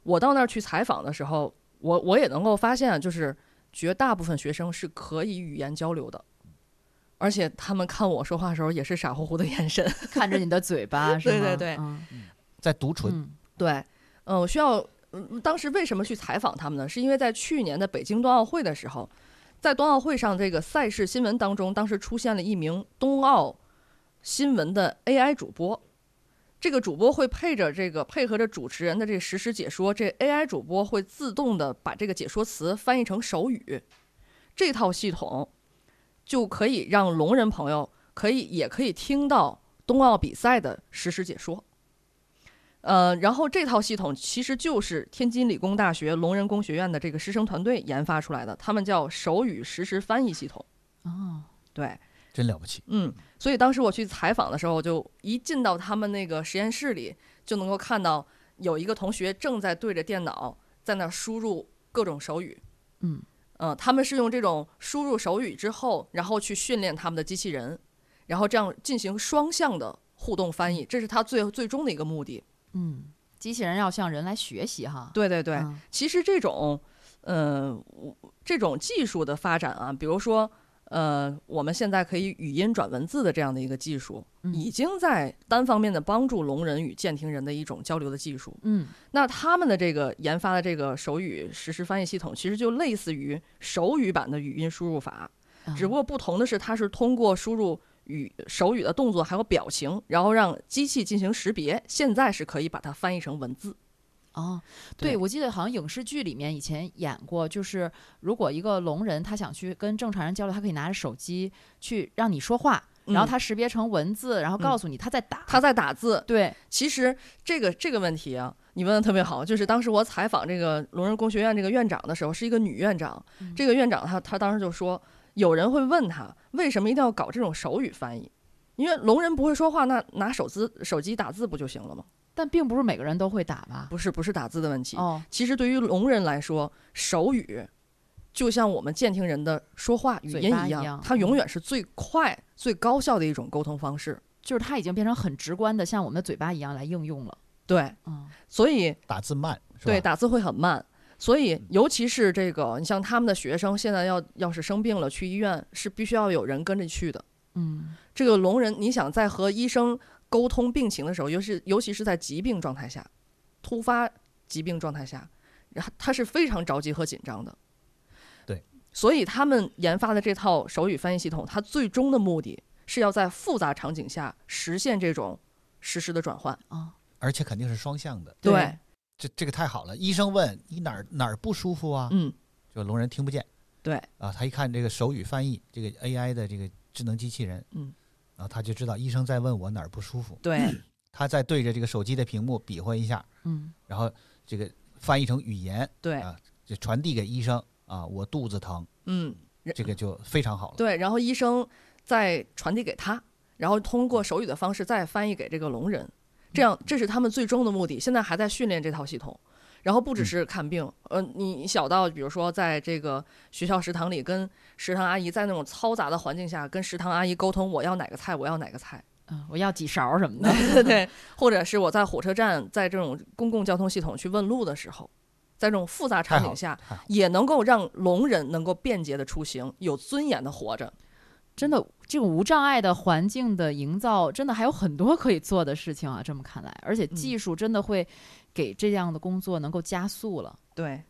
我到那儿去采访的时候，我我也能够发现，就是绝大部分学生是可以语言交流的，而且他们看我说话的时候也是傻乎乎的眼神。看着你的嘴巴，是吗？对对对嗯在读唇，嗯对，嗯，我需要，嗯，当时为什么去采访他们呢？是因为在去年的北京冬奥会的时候，在冬奥会上这个赛事新闻当中，当时出现了一名冬奥新闻的 AI 主播。这个主播会配着这个配合着主持人的这个实时解说，这 AI 主播会自动的把这个解说词翻译成手语，这套系统就可以让聋人朋友可以也可以听到冬奥比赛的实时解说。呃，然后这套系统其实就是天津理工大学聋人工学院的这个师生团队研发出来的，他们叫手语实时翻译系统。哦，对，真了不起。嗯，所以当时我去采访的时候，就一进到他们那个实验室里，就能够看到有一个同学正在对着电脑在那儿输入各种手语。嗯，呃，他们是用这种输入手语之后，然后去训练他们的机器人，然后这样进行双向的互动翻译，这是他最最终的一个目的。嗯，机器人要向人来学习哈。对对对，嗯。其实这种，呃，我这种技术的发展啊，比如说，呃，我们现在可以语音转文字的这样的一个技术，嗯。已经在单方面的帮助聋人与健听人的一种交流的技术。嗯。那他们的这个研发的这个手语实时翻译系统，其实就类似于手语版的语音输入法，啊。只不过不同的是，它是通过输入语手语的动作还有表情，然后让机器进行识别，现在是可以把它翻译成文字。哦，对对，我记得好像影视剧里面以前演过，就是如果一个聋人他想去跟正常人交流，他可以拿着手机去让你说话，然后嗯他识别成文字，然后告诉你他在打。他在打字，对，其实这个这个问题啊，你问的特别好。就是当时我采访这个聋人工学院这个院长的时候，是一个女院长。嗯这个院长她她当时就说，有人会问他为什么一定要搞这种手语翻译？因为聋人不会说话，那拿手字手机打字不就行了吗？但并不是每个人都会打吧？不是不是打字的问题。哦，其实对于聋人来说，手语就像我们健听人的说话语音一样，一样它永远是最快、最高效的一种沟通方式。就是它已经变成很直观的，像我们的嘴巴一样来应用了。对，嗯所以打字慢，对，打字会很慢。所以，尤其是这个，你像他们的学生，现在要要是生病了去医院，是必须要有人跟着去的。嗯这个聋人，你想在和医生沟通病情的时候，尤其尤其是在疾病状态下，突发疾病状态下，然后他是非常着急和紧张的。对，所以他们研发的这套手语翻译系统，它最终的目的是要在复杂场景下实现这种实时的转换。啊，而且肯定是双向的。对，这这个太好了。医生问你哪儿哪儿不舒服啊？嗯，就聋人听不见对，啊，他一看这个手语翻译，这个 AI 的这个智能机器人，嗯，然后他就知道医生在问我哪儿不舒服，对，他再对着这个手机的屏幕比划一下，嗯然后这个翻译成语言，对，啊就传递给医生啊，我肚子疼，嗯，这个就非常好了。对，然后医生再传递给他，然后通过手语的方式再翻译给这个聋人，这样这是他们最终的目的。现在还在训练这套系统，然后不只是看病，呃，你小到比如说在这个学校食堂里跟食堂阿姨在那种嘈杂的环境下跟食堂阿姨沟通，我要哪个菜，我要哪个菜，嗯，我要几勺什么的。对 对，或者是我在火车站在这种公共交通系统去问路的时候。在这种复杂场景下，也能够让聋人能够便捷的出行，有尊严的活着。真的这种无障碍的环境的营造，真的还有很多可以做的事情啊。这么看来，而且技术真的会给这样的工作能够加速了。对，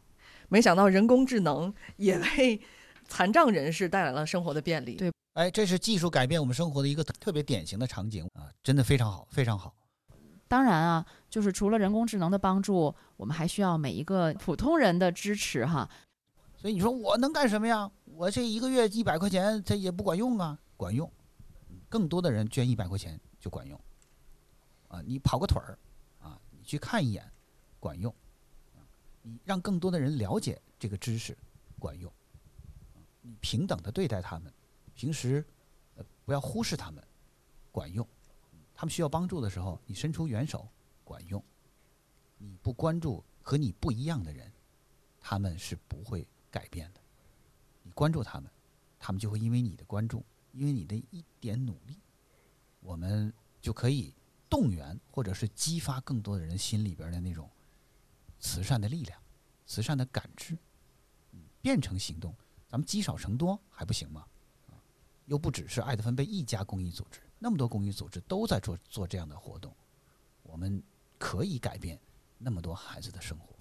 没想到人工智能也为残障人士带来了生活的便利。对哎，这是技术改变我们生活的一个特特别典型的场景啊，真的非常好，非常好。当然啊，就是除了人工智能的帮助，我们还需要每一个普通人的支持哈。所以你说我能干什么呀？我这一个月一百块钱，这也不管用啊，管用。更多的人捐一百块钱就管用。啊，你跑个腿儿，啊，你去看一眼，管用。你让更多的人了解这个知识，管用。你平等的对待他们，平时不要忽视他们，管用。他们需要帮助的时候，你伸出援手，管用。你不关注和你不一样的人，他们是不会改变的。关注他们，他们就会因为你的关注，因为你的一点努力，我们就可以动员或者是激发更多的人心里边的那种慈善的力量、慈善的感知，变成行动。咱们积少成多还不行吗？又不只是爱德芬贝一家公益组织，那么多公益组织都在做做这样的活动，我们可以改变那么多孩子的生活。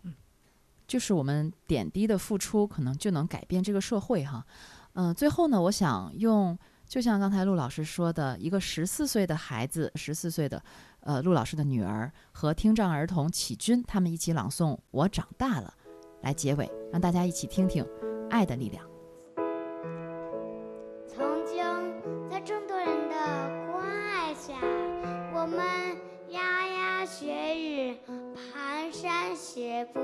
就是我们点滴的付出，可能就能改变这个社会哈。嗯、最后呢，我想用，就像刚才陆老师说的，一个十四岁的孩子，十四岁的呃陆老师的女儿和听障儿童启军，他们一起朗诵《我长大了》，来结尾，让大家一起听听爱的力量。曾经在众多人的关爱下，我们牙牙学语，蹒跚学步。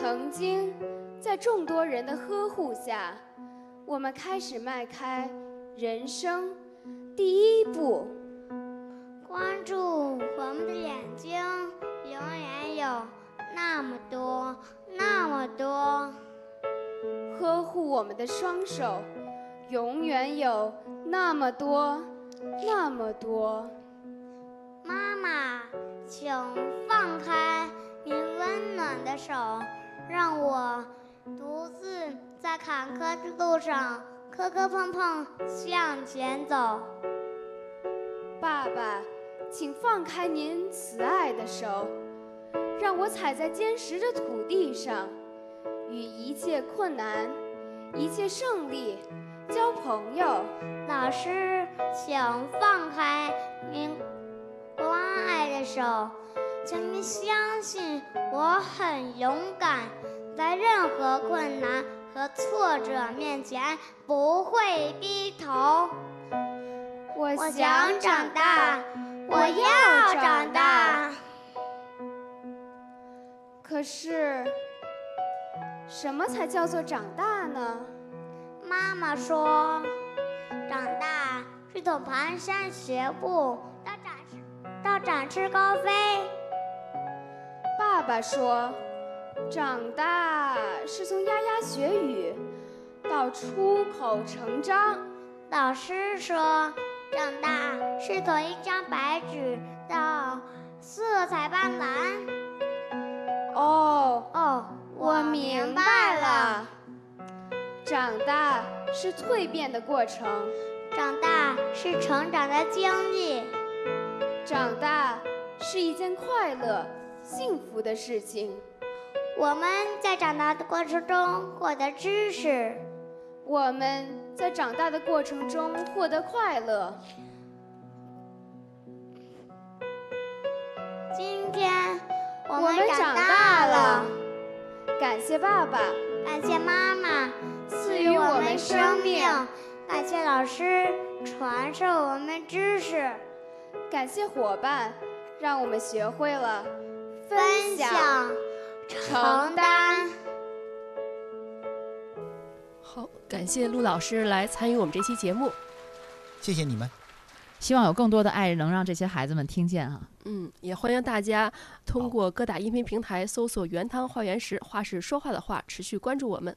曾经，在众多人的呵护下，我们开始迈开人生第一步。关注我们的眼睛，永远有那么多、那么多。呵护我们的双手，永远有那么多、那么多。妈妈，请放开您温暖的手，让我独自在坎坷的路上磕磕碰碰向前走。爸爸，请放开您慈爱的手，让我踩在坚实的土地上，与一切困难、一切胜利交朋友。老师，请放开您关爱的手，请您相信我很勇敢，在任何困难和挫折面前不会低头。我我想长大，我要长大。可是，什么才叫做长大呢？妈妈说，长大是从蹒跚学步到展翅到展翅高飞。爸爸说，长大是从牙牙学语到出口成章。老师说，长大是从一张白纸到色彩斑斓。哦，哦，我明白了，长大是蜕变的过程，长大是成长的经历。长大是一件快乐、幸福的事情。我们在长大的过程中获得知识，我们在长大的过程中获得快乐。今天我我们长大大了。了，感谢爸爸，感谢妈妈赐赐予我们生命，感谢老师传授我们知识，感谢伙伴，让我们学会了分享、享、承担。好，感谢陆老师来参与我们这期节目。谢谢你们。希望有更多的爱能让这些孩子们听见哈。嗯，也欢迎大家通过各大音频平台搜索“原汤化原石”，话是说话的话，持续关注我们。